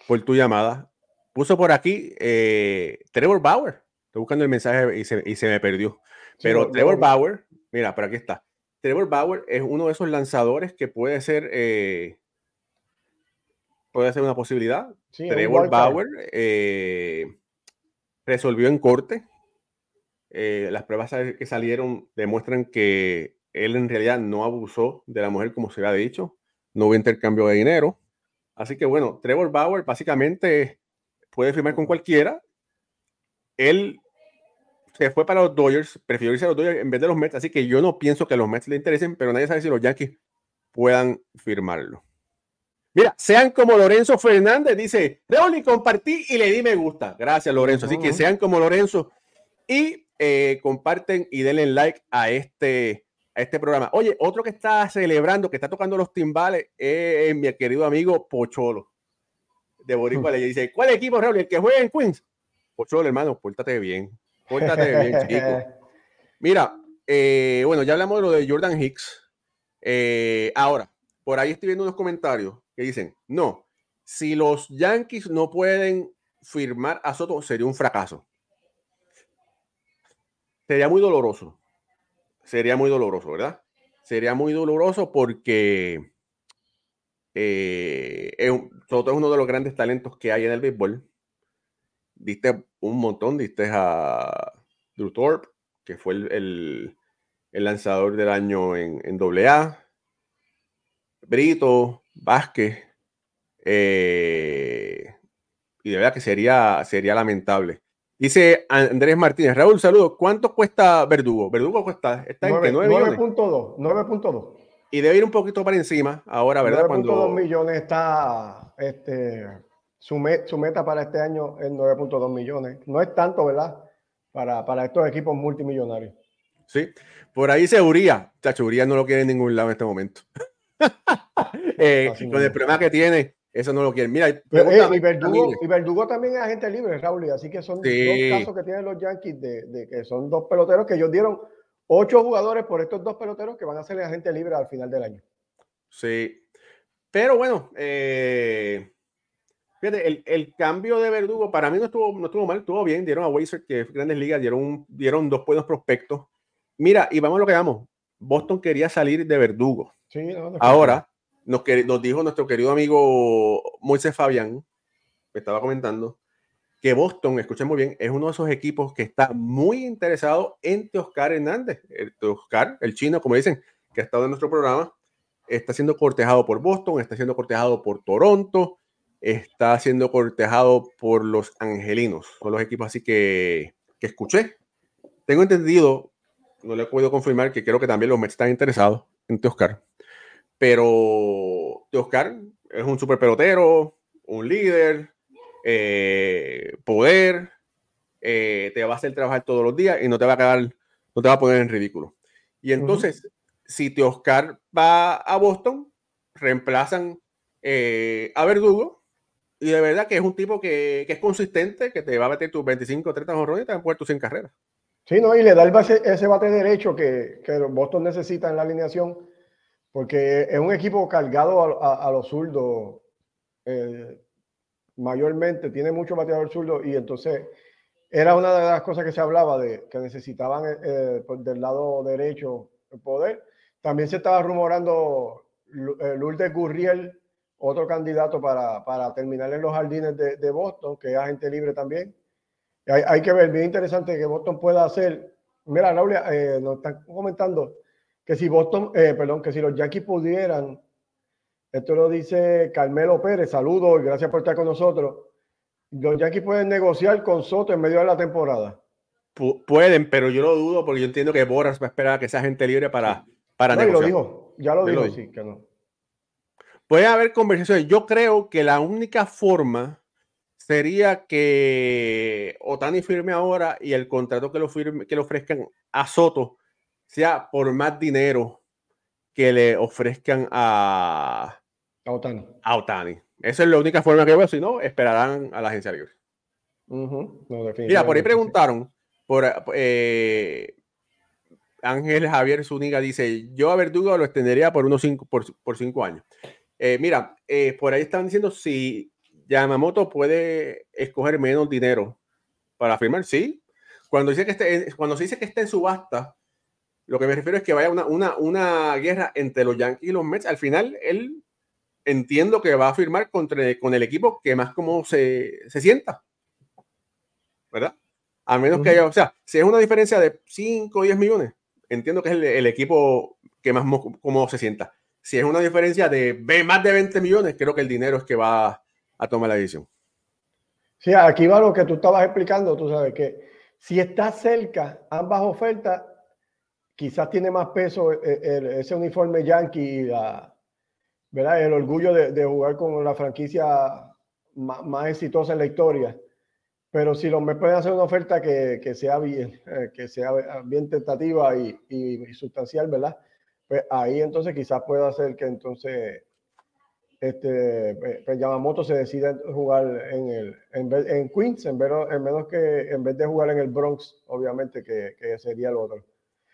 Speaker 1: por tu llamada. Puso por aquí eh, Trevor Bauer. Estoy buscando el mensaje y se, me perdió. Pero Trevor Bauer, mira, por aquí está. Trevor Bauer es uno de esos lanzadores que puede ser, eh, puede ser una posibilidad. Trevor Bauer eh, resolvió en corte. las pruebas que salieron demuestran que él en realidad no abusó de la mujer como se había dicho. No hubo intercambio de dinero. Así que bueno, Trevor Bauer básicamente puede firmar con cualquiera. Él se fue para los Dodgers, prefirió irse a los Dodgers en vez de los Mets, así que yo no pienso que los Mets le interesen, pero nadie sabe si los Yankees puedan firmarlo. Mira, sean como Lorenzo Fernández, dice, Reoli, compartí y le di me gusta. Gracias, Lorenzo. Así que sean como Lorenzo y eh, comparten y denle like a este a este programa. Oye, otro que está celebrando, que está tocando los timbales, es mi querido amigo Pocholo de Boricua. Le dice, ¿cuál equipo, Raúl? El que juega en Queens. Pocholo, hermano, pórtate bien. Pórtate bien, chico. Mira, eh, bueno, ya hablamos de lo de Jordan Hicks. Eh, ahora, por ahí estoy viendo unos comentarios que dicen, no, si los Yankees no pueden firmar a Soto, sería un fracaso. Sería muy doloroso sería muy doloroso, ¿verdad? Sería muy doloroso porque eh, es, uno de los grandes talentos que hay en el béisbol. Diste un montón, diste a Drew que fue el, lanzador del año en, en AA. Brito, Vázquez. Eh, y de verdad que sería, sería lamentable. Dice Andrés Martínez, Raúl, saludos. ¿Cuánto cuesta Verdugo? Verdugo cuesta, está en
Speaker 2: 9.2, 9.2.
Speaker 1: Y debe ir un poquito para encima ahora, ¿verdad?
Speaker 2: 9.2 millones está, este, su, meta para este año es 9.2 millones. No es tanto, ¿verdad? Para, para estos equipos multimillonarios.
Speaker 1: Sí, por ahí se Uría. Chacho, Uría no lo quiere en ningún lado en este momento. eh, con el problema que tiene, eso no lo quieren. Mira,
Speaker 2: y, Verdugo, también es agente libre, Raúl. Así que son dos casos que tienen los Yankees de, que son dos peloteros que ellos dieron ocho jugadores por estos dos peloteros que van a ser agente libre al final del año.
Speaker 1: Sí. Pero bueno, eh, fíjate, el, cambio de Verdugo para mí no estuvo, no estuvo mal, estuvo bien. Dieron a Weiser, que es Grandes Ligas, dieron, dieron dos buenos prospectos. Mira, y vamos a lo que vamos. Boston quería salir de Verdugo. Sí, Ahora nos, nos dijo nuestro querido amigo Moisés Fabián, que estaba comentando, que Boston, escuchen muy bien, es uno de esos equipos que está muy interesado en Teoscar Hernández. El Teoscar, el chino, como dicen, que ha estado en nuestro programa, está siendo cortejado por Boston, está siendo cortejado por Toronto, está siendo cortejado por los Angelinos. Son los equipos así que, que escuché. Tengo entendido, no le puedo confirmar, que creo que también los Mets están interesados en Teoscar. Pero Oscar es un super pelotero, un líder, eh, poder, eh, te va a hacer trabajar todos los días y no te va a quedar, no te va a poner en ridículo. Y entonces, si te Oscar va a Boston, reemplazan eh, a Verdugo Y de verdad que es un tipo que, es consistente, que te va a meter tus 25 30 jorrones y te va a poner tus 100 carreras.
Speaker 2: Sí, no, y le da el base, ese bate derecho que, que Boston necesita en la alineación, porque es un equipo cargado a, los zurdos. Eh, mayormente tiene mucho bateador zurdo y entonces era una de las cosas que se hablaba de que necesitaban eh, eh, del lado derecho el poder. También se estaba rumorando Lourdes Gurriel otro candidato para, para terminar en los jardines de, de, Boston, que es agente libre también. Hay, hay, que ver, bien interesante que Boston pueda hacer. Mira, Raúl, eh, nos están comentando que si Boston, eh, perdón, que si los Yankees pudieran, esto lo dice Carmelo Pérez, saludos y gracias por estar con nosotros. Los Yankees pueden negociar con Soto en medio de la temporada.
Speaker 1: pueden, pero yo lo dudo porque yo entiendo que Boras va a esperar a que sea gente libre para, para
Speaker 2: negociar. Lo dijo, ya lo dijo, sí, que no.
Speaker 1: Puede haber conversaciones. Yo creo que la única forma sería que Otani firme ahora y el contrato que lo firme, que le ofrezcan a Soto sea por más dinero que le ofrezcan a,
Speaker 2: a Otani.
Speaker 1: A Otani. Esa es la única forma que veo, si no, esperarán a la agencia libre. Mira, por ahí preguntaron, por eh, Ángel Javier Zúñiga dice, yo a Verdugo lo extendería por unos cinco, por, por cinco años. Eh, mira, eh, por ahí están diciendo si Yamamoto puede escoger menos dinero para firmar. Sí. Cuando, dice que esté, cuando se dice que está en subasta, lo que me refiero es que vaya una, una, una guerra entre los Yankees y los Mets. Al final, él entiendo que va a firmar contra, con el equipo que más como se, se sienta. ¿Verdad? A menos que haya, o sea, si es una diferencia de 5 o 10 millones, entiendo que es el, el equipo que más como se sienta si es una diferencia de más de 20 millones, creo que el dinero es que va a tomar la decisión.
Speaker 2: Sí, aquí va lo que tú estabas explicando, tú sabes que si está cerca ambas ofertas, quizás tiene más peso ese uniforme yankee la, ¿verdad? el orgullo de, jugar con la franquicia más, exitosa en la historia. Pero si los me pueden hacer una oferta que, sea bien, eh, que sea bien tentativa y, y sustancial, ¿verdad? pues ahí entonces quizás pueda hacer que entonces este pues, pues Yamamoto se decida jugar en el en, en Queens en, vez, en menos que en vez de jugar en el Bronx obviamente que, que, sería el otro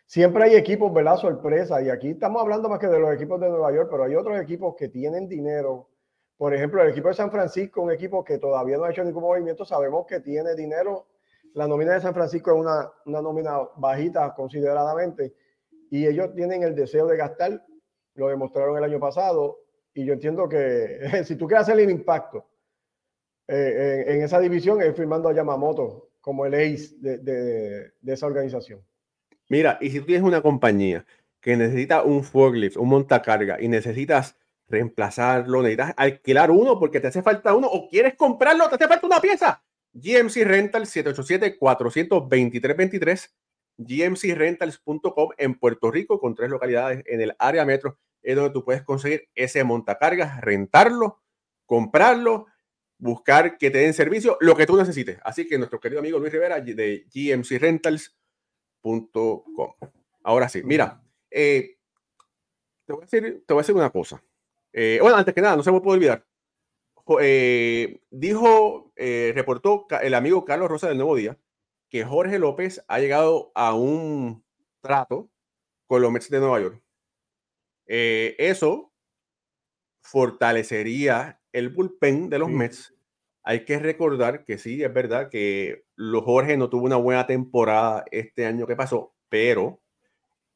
Speaker 2: siempre hay equipos verdad sorpresa y aquí estamos hablando más que de los equipos de Nueva York pero hay otros equipos que tienen dinero. Por ejemplo el equipo de San Francisco un equipo que todavía no ha hecho ningún movimiento sabemos que tiene dinero. La nómina de San Francisco es una, una nómina bajita consideradamente y ellos tienen el deseo de gastar, lo demostraron el año pasado, y yo entiendo que si tú quieres hacer el impacto eh, en, esa división es firmando a Yamamoto como el ace de, de, esa organización.
Speaker 1: Mira, y si tú tienes una compañía que necesita un forklift, un montacarga, y necesitas reemplazarlo, necesitas alquilar uno porque te hace falta uno, o quieres comprarlo, te hace falta una pieza. GMC Rental 787 423 23 gmcrentals.com en Puerto Rico con tres localidades en el área metro es donde tú puedes conseguir ese montacargas, rentarlo, comprarlo, buscar que te den servicio, lo que tú necesites. Así que nuestro querido amigo Luis Rivera de Ahora sí, mira, eh, te, voy a decir, te voy a decir una cosa. Eh, bueno, antes que nada, no se me puede olvidar. Eh, dijo, reportó el amigo Carlos Rosa del Nuevo Día, que Jorge López ha llegado a un trato con los Mets de Nueva York. Eso fortalecería el bullpen de los Mets. Hay que recordar que sí, es verdad que los Jorge no tuvo una buena temporada este año que pasó, pero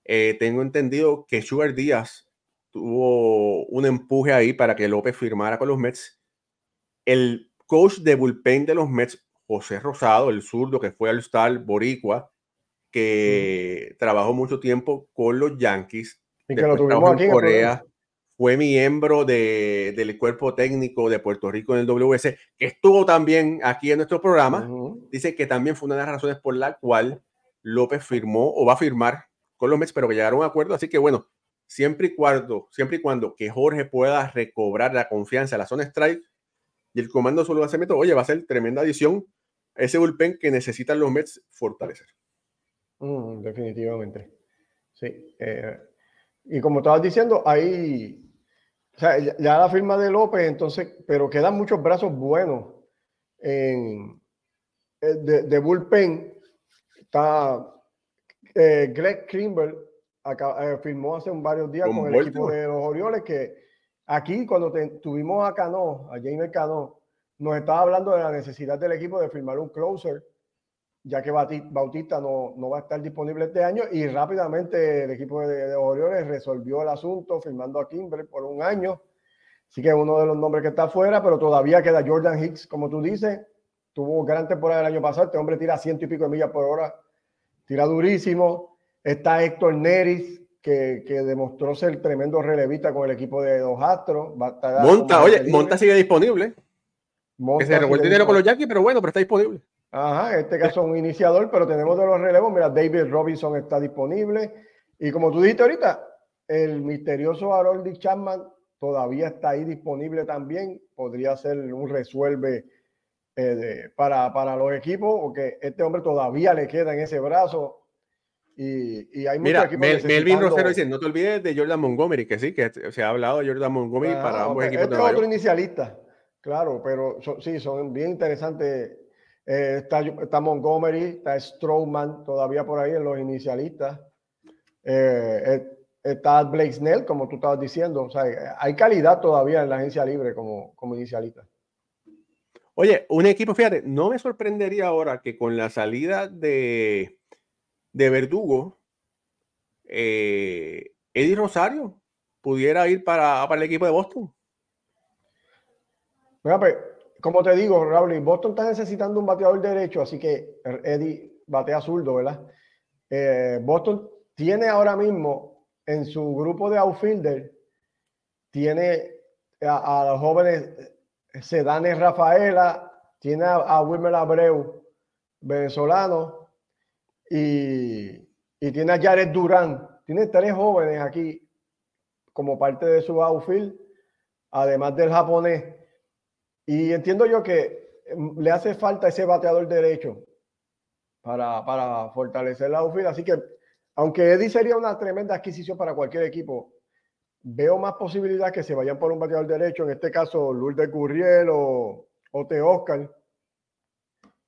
Speaker 1: eh, tengo entendido que Sugar Díaz tuvo un empuje ahí para que López firmara con los Mets. El coach de bullpen de los Mets José Rosado, el zurdo que fue al Star Boricua, que trabajó mucho tiempo con los Yankees.
Speaker 2: Y que lo tuvimos aquí
Speaker 1: en Corea. Fue miembro de, del cuerpo técnico de Puerto Rico en el WS, que estuvo también aquí en nuestro programa. Dice que también fue una de las razones por la cual López firmó o va a firmar con los Mets, pero que llegaron a un acuerdo. Así que bueno, siempre y cuando, siempre y cuando que Jorge pueda recobrar la confianza de la zona strike y el comando solo lanzamiento, oye, va a ser tremenda adición ese bullpen que necesitan los Mets fortalecer.
Speaker 2: Mm, definitivamente. Sí. Eh, y como estabas diciendo, hay, sea, ya, la firma de López, entonces, pero quedan muchos brazos buenos en, eh, de, de bullpen. Está eh, Greg Krimber, eh, firmó hace varios días con, el equipo de los Orioles que aquí cuando tuvimos a Cano, a James Cano, nos estaba hablando de la necesidad del equipo de firmar un closer ya que Bautista no, no, va a estar disponible este año y rápidamente el equipo de, Orioles resolvió el asunto firmando a Kimber por un año. Así que es uno de los nombres que está afuera, pero todavía queda Jordan Hicks, como tú dices. Tuvo gran temporada el año pasado. Este hombre tira ciento y pico de millas por hora. Tira durísimo. Está Héctor Neris, que, que demostró ser tremendo relevista con el equipo de los Astros.
Speaker 1: Monta, oye, Monta sigue disponible. Monta que se revuelve dinero con los Yankees, pero bueno, pero está disponible.
Speaker 2: Ajá, en este caso un iniciador, pero tenemos de los relevos. Mira, David Robinson está disponible. Y como tú dijiste ahorita, el misterioso Harold Chapman todavía está ahí disponible también. Podría ser un resuelve eh, para, para, los equipos, porque este hombre todavía le queda en ese brazo. Y, y hay
Speaker 1: Mira, Mel, Melvin Rosero dice, no te olvides de Jordan Montgomery, que sí, que se ha hablado de Jordan Montgomery para ambos equipos.
Speaker 2: Este es otro inicialista, claro, pero sí, son bien interesantes eh, está, Montgomery, está Strowman todavía por ahí en los inicialistas. Eh, eh, está Blake Snell, como tú estabas diciendo. O sea, hay calidad todavía en la agencia libre como, como inicialista.
Speaker 1: Oye, un equipo, fíjate, no me sorprendería ahora que con la salida de, de Verdugo, Eddie Rosario pudiera ir para, para el equipo de Boston.
Speaker 2: Mira, pues, como te digo, Raúl, Boston está necesitando un bateador derecho, así que Eddie batea zurdo, ¿verdad? Eh, Boston tiene ahora mismo en su grupo de outfielder, tiene a, los jóvenes Sedane Rafaela, tiene a, Wilmer Abreu, venezolano, y, y, tiene a Jared Durán. Tiene tres jóvenes aquí como parte de su outfield, además del japonés. Y entiendo yo que em, le hace falta ese bateador derecho para, para fortalecer la outfield. Así que, aunque Eddie sería una tremenda adquisición para cualquier equipo, veo más posibilidad que se vayan por un bateador derecho, en este caso Lourdes Gurriel o, o Te Oscar,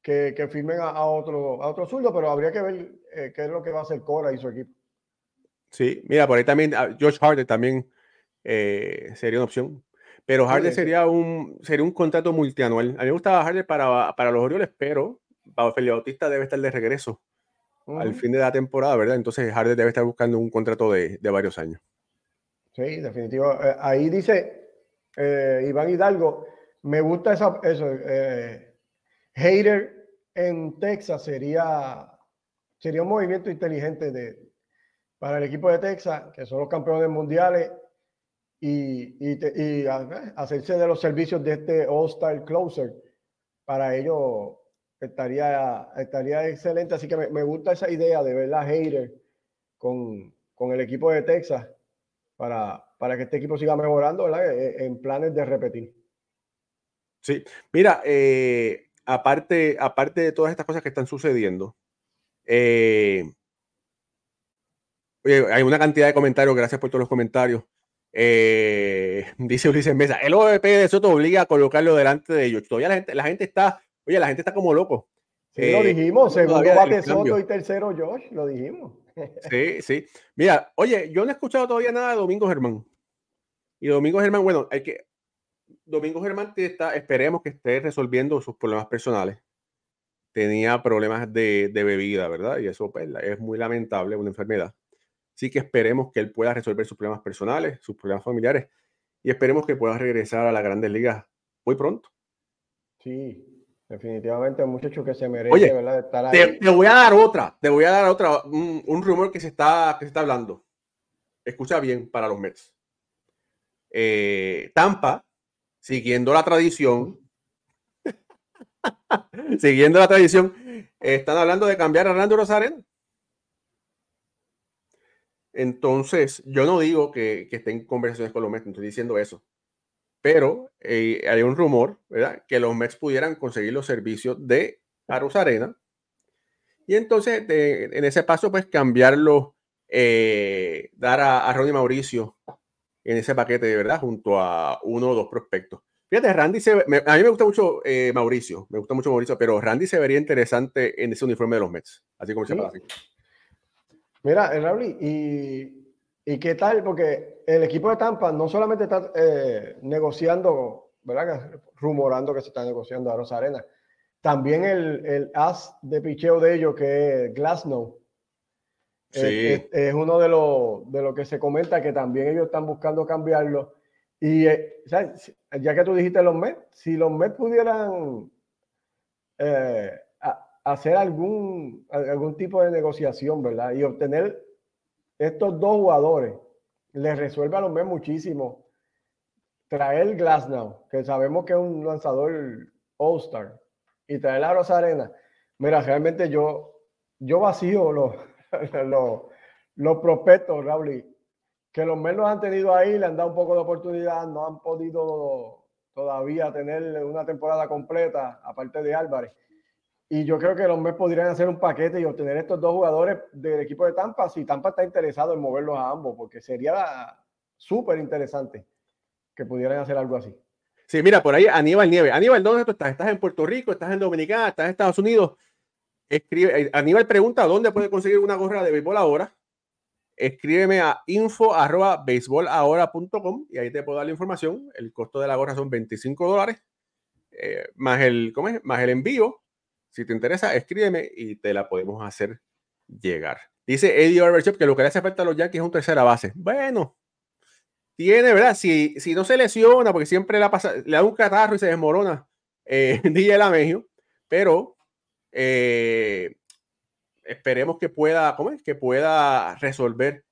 Speaker 2: que, que firmen a, otro, a otro zurdo, pero habría que ver eh, qué es lo que va a hacer Cora y su equipo.
Speaker 1: Sí, mira, por ahí también ah, George Harder también eh, sería una opción. Pero Harder sería un, sería un contrato multianual. A mí me gustaba Harder para, para los Orioles, pero Felipe Bautista debe estar de regreso al fin de la temporada, ¿verdad? Entonces Harder debe estar buscando un contrato de, de varios años.
Speaker 2: Sí, definitivo. Eh, ahí dice eh, Iván Hidalgo, me gusta esa, eso. Eh, Hater en Texas sería, sería un movimiento inteligente de, para el equipo de Texas, que son los campeones mundiales y, y, hacerse de los servicios de este All-Star Closer, para ello estaría, estaría excelente. Así que me, gusta esa idea de ver la Hater con, con, el equipo de Texas para, para que este equipo siga mejorando ¿verdad? E, e, en planes de repetir.
Speaker 1: Sí, mira, eh, aparte, aparte de todas estas cosas que están sucediendo, eh, hay una cantidad de comentarios, gracias por todos los comentarios. Eh, dice Ulises Mesa, el OVP de Soto obliga a colocarlo delante de ellos. Todavía la gente, la gente está, oye, la gente está como loco.
Speaker 2: Sí, lo eh, dijimos, segundo bate Soto y tercero Josh, lo dijimos.
Speaker 1: Sí, sí. Mira, oye, yo no he escuchado todavía nada de Domingo Germán. Y Domingo Germán, bueno, hay que. Domingo Germán está, esperemos que esté resolviendo sus problemas personales. Tenía problemas de, de bebida, ¿verdad? Y eso pues, es muy lamentable, una enfermedad. Así que esperemos que él pueda resolver sus problemas personales, sus problemas familiares y esperemos que pueda regresar a las grandes ligas muy pronto.
Speaker 2: Sí, definitivamente un muchacho que se merece ¿verdad?
Speaker 1: estar ahí. Te, voy a dar otra, te voy a dar otra, un, rumor que se, está, que se está hablando. Escucha bien para los Mets. Eh, Tampa, siguiendo la tradición, siguiendo la tradición, están hablando de cambiar a Randy Rosarena. Entonces, yo no digo que, que estén conversaciones con los Mets, no estoy diciendo eso. Pero eh, hay un rumor, ¿verdad? Que los Mets pudieran conseguir los servicios de Aros Arena. Y entonces, en ese paso, pues cambiarlo, eh, dar a, Ronnie Mauricio en ese paquete de verdad junto a uno o dos prospectos. Fíjate, Randy se, a mí me gusta mucho eh, Mauricio, me gusta mucho Mauricio, pero Randy se vería interesante en ese uniforme de los Mets, así como se llama
Speaker 2: Mira, Raúl, y, y, qué tal, porque el equipo de Tampa no solamente está eh, negociando, ¿verdad? Rumorando que se está negociando a Rosa Arena, también el, el as de picheo de ellos, que es Glasnow, es, uno de los de lo que se comenta que también ellos están buscando cambiarlo. Y eh, ya que tú dijiste los Mets, si los Mets pudieran eh, hacer algún, algún tipo de negociación, ¿verdad? Y obtener estos dos jugadores, les resuelve a los Mets muchísimo. Traer Glasnow, que sabemos que es un lanzador All-Star, y traer a Rosarena. Mira, realmente yo, yo vacío los, los, los prospectos, Raúl, que los menos han tenido ahí, le han dado un poco de oportunidad, no han podido todavía tener una temporada completa, aparte de Álvarez. Y yo creo que los Mets podrían hacer un paquete y obtener estos dos jugadores del equipo de Tampa, si Tampa está interesado en moverlos a ambos, porque sería súper interesante que pudieran hacer algo así.
Speaker 1: Sí, mira, por ahí Aníbal Nieve. Aníbal, ¿dónde tú estás? ¿Estás en Puerto Rico? ¿Estás en Dominicana? ¿Estás en Estados Unidos? Escribe, eh, Aníbal pregunta, ¿dónde puede conseguir una gorra de béisbol ahora? escríbeme a info arroba y ahí te puedo dar la información. El costo de la gorra son 25 dólares eh, más, el, más el envío. Si te interesa, escríbeme y te la podemos hacer llegar. Dice Eddie Overshop que lo que le hace falta a los Yankees es un tercera base. Bueno, tiene, ¿verdad? Si, si no se lesiona, porque siempre la pasa, le da un catarro y se desmorona, eh, DJ Lamegio, pero eh, esperemos que pueda, ¿cómo es? Que pueda resolver.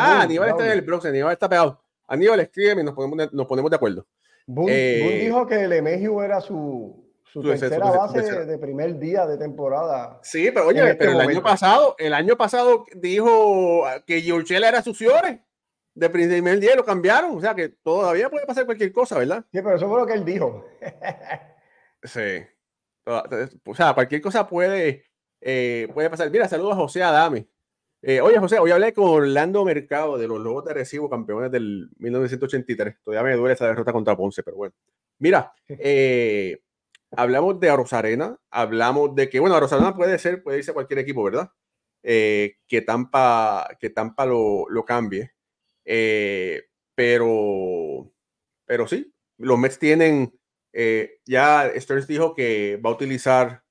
Speaker 1: ah, Aníbal está en el Bronx, Aníbal está pegado. Aníbal escribe y nos ponemos, nos ponemos de acuerdo.
Speaker 2: Boone, eh, dijo que el Emegio era su, su, tercera base de primer día de temporada.
Speaker 1: Sí, pero oye, este pero el año pasado, el año pasado dijo que Giorgela era su Ciore. De primer día lo cambiaron, o sea que todavía puede pasar cualquier cosa, ¿verdad?
Speaker 2: Sí, pero eso fue lo que él dijo.
Speaker 1: sí. O sea, cualquier cosa puede, eh, puede pasar. Mira, saludos a José Adame. Eh, oye, José, hoy hablé con Orlando Mercado de los Lobos de Recibo, campeones del 1983. Todavía me duele esa derrota contra Ponce, pero bueno. Mira, eh, hablamos de Rosarena, hablamos de que, bueno, Rosarena puede ser, puede irse a cualquier equipo, ¿verdad? que Tampa, que Tampa lo, lo cambie. pero, pero sí, los Mets tienen, ya Stearns dijo que va a utilizar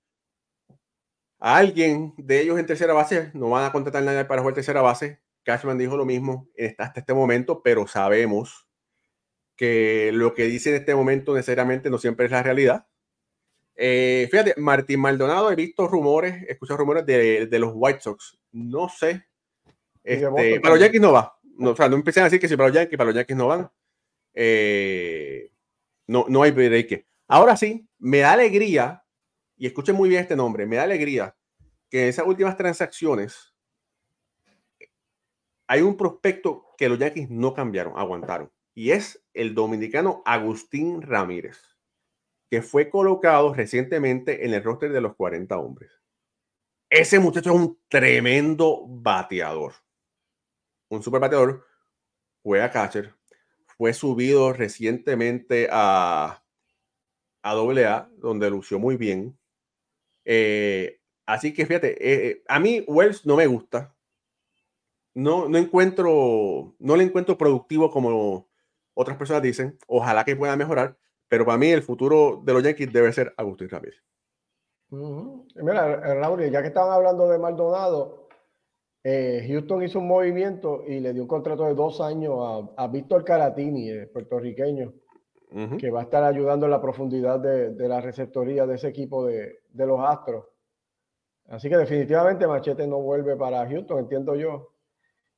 Speaker 1: a alguien de ellos en tercera base, no van a contratar nadie para jugar tercera base. Cashman dijo lo mismo hasta este momento, pero sabemos que lo que dice en este momento necesariamente no siempre es la realidad. Eh, fíjate, Martín Maldonado, he visto rumores, escucho rumores de, los White Sox. No sé. Este, para los Yankees no va. No, o sea, no empiecen a decir que si para los Yankees, para los Yankees no van. Eh, no, no hay break. Ahora sí, me da alegría y escuchen muy bien este nombre, me da alegría que en esas últimas transacciones hay un prospecto que los Yankees no cambiaron, aguantaron, y es el dominicano Agustín Ramírez, que fue colocado recientemente en el roster de los 40 hombres. Ese muchacho es un tremendo bateador, un super bateador, juega catcher, fue subido recientemente a, a AA, donde lució muy bien. Eh, así que fíjate, eh, eh, a mí Wells no me gusta. No, no encuentro, no le encuentro productivo como otras personas dicen. Ojalá que pueda mejorar, pero para mí el futuro de los Yankees debe ser Agustín Ramírez.
Speaker 2: Mira, Raúl, ya que estaban hablando de Maldonado, Houston hizo un movimiento y le dio un contrato de dos años a, a Víctor Caratini, el puertorriqueño que va a estar ayudando en la profundidad de, la receptoría de ese equipo de, los Astros. Así que definitivamente Machete no vuelve para Houston, entiendo yo.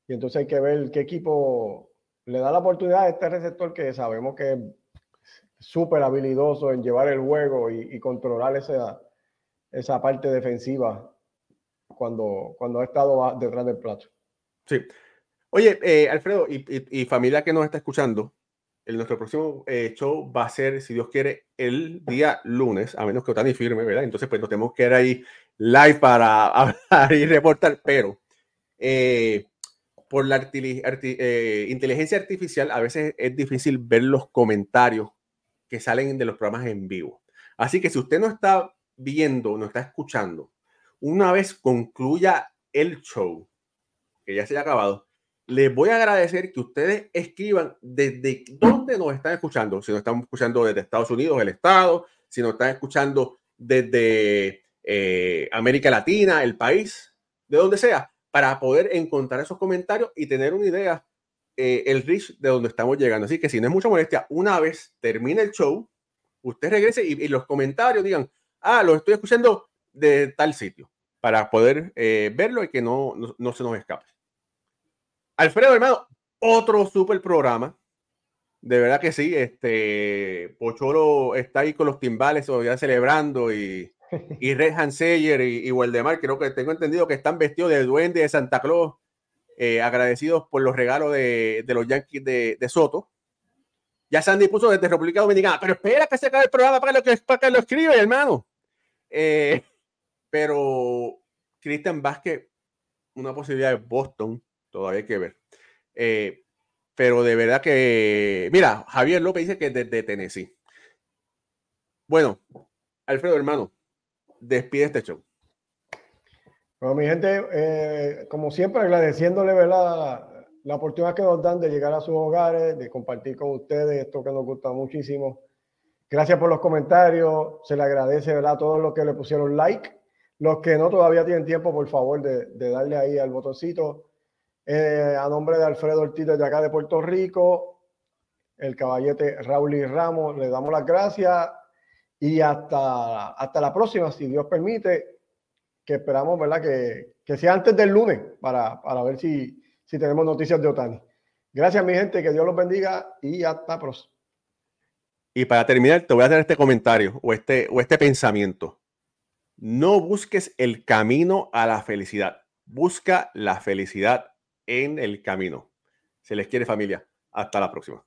Speaker 2: Y entonces hay que ver qué equipo le da la oportunidad a este receptor que sabemos que súper habilidoso en llevar el juego y, controlar esa, esa parte defensiva cuando, cuando ha estado detrás del plato.
Speaker 1: Sí. Oye, eh, Alfredo, y, familia que nos está escuchando, el, nuestro próximo eh, show va a ser, si Dios quiere, el día lunes, a menos que Otani firme, ¿verdad? Entonces, pues nos tenemos que ir ahí live para hablar y reportar, pero eh, por la eh, inteligencia artificial, a veces es difícil ver los comentarios que salen de los programas en vivo. Así que si usted no está viendo, no está escuchando, una vez concluya el show, que ya se haya acabado, les voy a agradecer que ustedes escriban desde dónde nos están escuchando. Si nos están escuchando desde Estados Unidos, el Estado, si nos están escuchando desde eh, América Latina, el país, de donde sea, para poder encontrar esos comentarios y tener una idea, eh, el reach de donde estamos llegando. Así que si no es mucha molestia, una vez termine el show, usted regrese y, los comentarios digan, ah, lo estoy escuchando de tal sitio, para poder eh, verlo y que no, no se nos escape. Alfredo, hermano, otro super programa. De verdad que sí, este Pocholo está ahí con los timbales todavía celebrando y, y Red Hanseyer y, y Waldemar, creo que tengo entendido que están vestidos de duende de Santa Claus, eh, agradecidos por los regalos de, los Yankees de, Soto. Ya se han dispuesto desde República Dominicana, pero espera que se acabe el programa para, que, para que lo escribe, hermano. Eh, pero Cristian Vázquez, una posibilidad de Boston, todavía hay que ver. Eh, pero de verdad que, mira, Javier López dice que es desde Tennessee. Bueno, Alfredo, hermano, despide este show.
Speaker 2: Bueno, mi gente, eh, como siempre, agradeciéndole ¿verdad? la oportunidad que nos dan de llegar a sus hogares, de compartir con ustedes esto que nos gusta muchísimo. Gracias por los comentarios, se le agradece ¿verdad? a todos los que le pusieron like. Los que no todavía tienen tiempo, por favor, de, de darle ahí al botoncito eh, a nombre de Alfredo Ortiz de acá de Puerto Rico, el caballete Raúl y Ramos, le damos las gracias y hasta, hasta la próxima, si Dios permite, que esperamos, ¿verdad? Que, que sea antes del lunes para, para ver si, si tenemos noticias de Otani. Gracias, mi gente, que Dios los bendiga y hasta próxima.
Speaker 1: Y para terminar, te voy a hacer este comentario o este, o este pensamiento. No busques el camino a la felicidad, busca la felicidad en el camino. Se les quiere familia. Hasta la próxima.